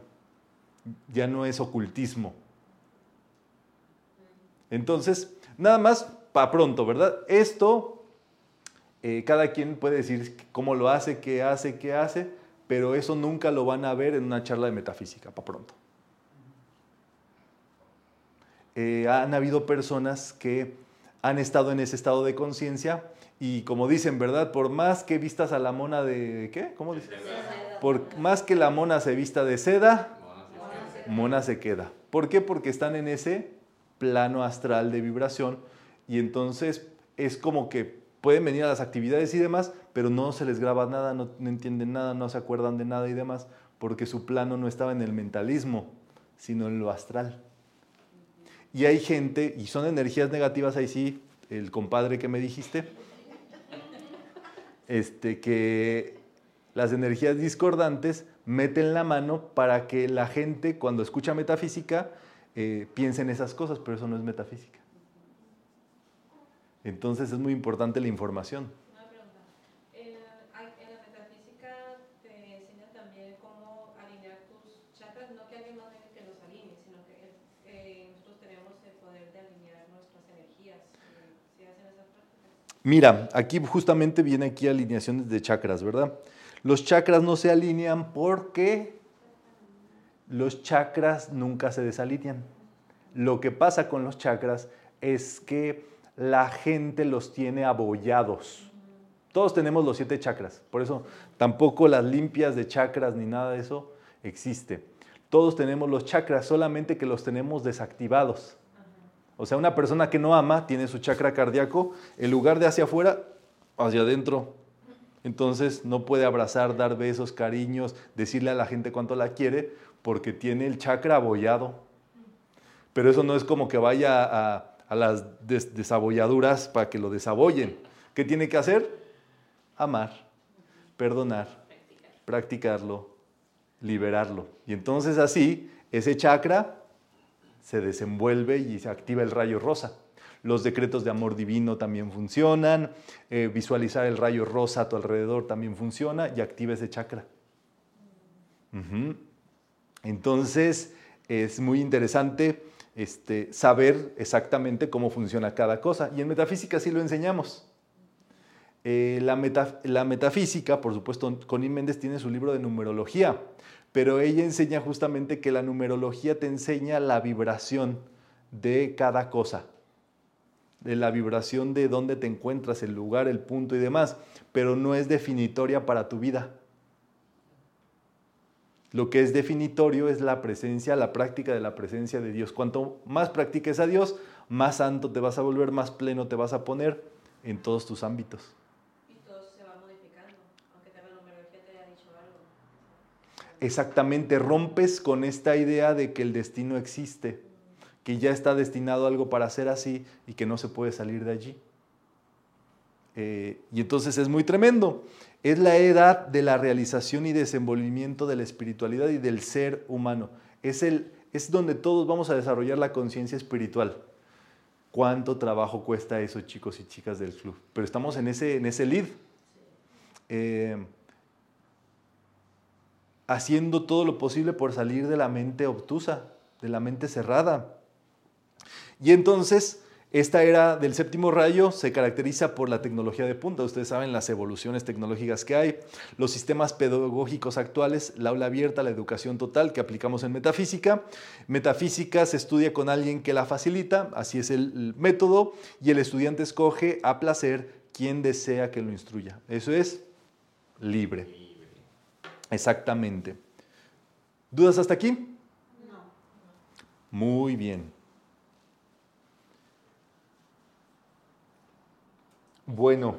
Ya no es ocultismo. Entonces, nada más para pronto, ¿verdad? Esto eh, cada quien puede decir cómo lo hace, qué hace, qué hace, pero eso nunca lo van a ver en una charla de metafísica, para pronto. Eh, han habido personas que han estado en ese estado de conciencia y como dicen, ¿verdad? Por más que vistas a la mona de... ¿Qué? ¿Cómo dice? Por más que la mona se vista de seda, mona se queda. ¿Por qué? Porque están en ese plano astral de vibración y entonces es como que pueden venir a las actividades y demás, pero no se les graba nada, no, no entienden nada, no se acuerdan de nada y demás, porque su plano no estaba en el mentalismo, sino en lo astral. Y hay gente, y son energías negativas, ahí sí, el compadre que me dijiste, este, que las energías discordantes meten la mano para que la gente cuando escucha metafísica eh, piense en esas cosas, pero eso no es metafísica. Entonces es muy importante la información. Una pregunta. En la, hay- en la metafísica te enseña también cómo alinear tus chakras, no que alguien más venga que los alinee, sino que eh, nosotros tenemos el poder de alinear nuestras energías. eh, ¿Sí hacen esas prácticas? Mira, aquí justamente viene aquí alineaciones de chakras, ¿verdad? Los chakras no se alinean porque los chakras nunca se desalinean. Lo que pasa con los chakras es que la gente los tiene abollados. Todos tenemos los siete chakras, por eso tampoco las limpias de chakras ni nada de eso existe. Todos tenemos los chakras, solamente que los tenemos desactivados. O sea, una persona que no ama tiene su chakra cardíaco, en lugar de hacia afuera, hacia adentro. Entonces no puede abrazar, dar besos, cariños, decirle a la gente cuánto la quiere, porque tiene el chakra abollado. Pero eso no es como que vaya a, las des- desabolladuras para que lo desabollen. ¿Qué tiene que hacer? Amar, perdonar, practicarlo, liberarlo. Y entonces así, ese chakra se desenvuelve y se activa el rayo rosa. Los decretos de amor divino también funcionan, eh, visualizar el rayo rosa a tu alrededor también funciona y activa ese chakra. Entonces es muy interesante este, saber exactamente cómo funciona cada cosa y en metafísica sí lo enseñamos. Eh, la, la metafísica, por supuesto, Connie Méndez tiene su libro de numerología, pero ella enseña justamente que la numerología te enseña la vibración de cada cosa, de la vibración de dónde te encuentras, el lugar, el punto y demás, pero no es definitoria para tu vida. Lo que es definitorio es la presencia, la práctica de la presencia de Dios. Cuanto más practiques a Dios, más santo te vas a volver, más pleno te vas a poner en todos tus ámbitos. Y todo se va modificando, aunque te la numerología te haya dicho algo. Exactamente, rompes con esta idea de que el destino existe, que ya está destinado algo para ser así y que no se puede salir de allí. Eh, y entonces es muy tremendo. Es la edad de la realización y desenvolvimiento de la espiritualidad y del ser humano. Es, el, es donde todos vamos a desarrollar la conciencia espiritual. ¿Cuánto trabajo cuesta eso, chicos y chicas del club? Pero estamos en ese, en ese lead. Eh, haciendo todo lo posible por salir de la mente obtusa, de la mente cerrada. Y entonces, esta era del séptimo rayo se caracteriza por la tecnología de punta. Ustedes saben las evoluciones tecnológicas que hay, los sistemas pedagógicos actuales, la aula abierta, la educación total que aplicamos en metafísica. Metafísica se estudia con alguien que la facilita, así es el método, y el estudiante escoge a placer quien desea que lo instruya. Eso es libre. Exactamente. ¿Dudas hasta aquí? No. Muy bien. Bueno,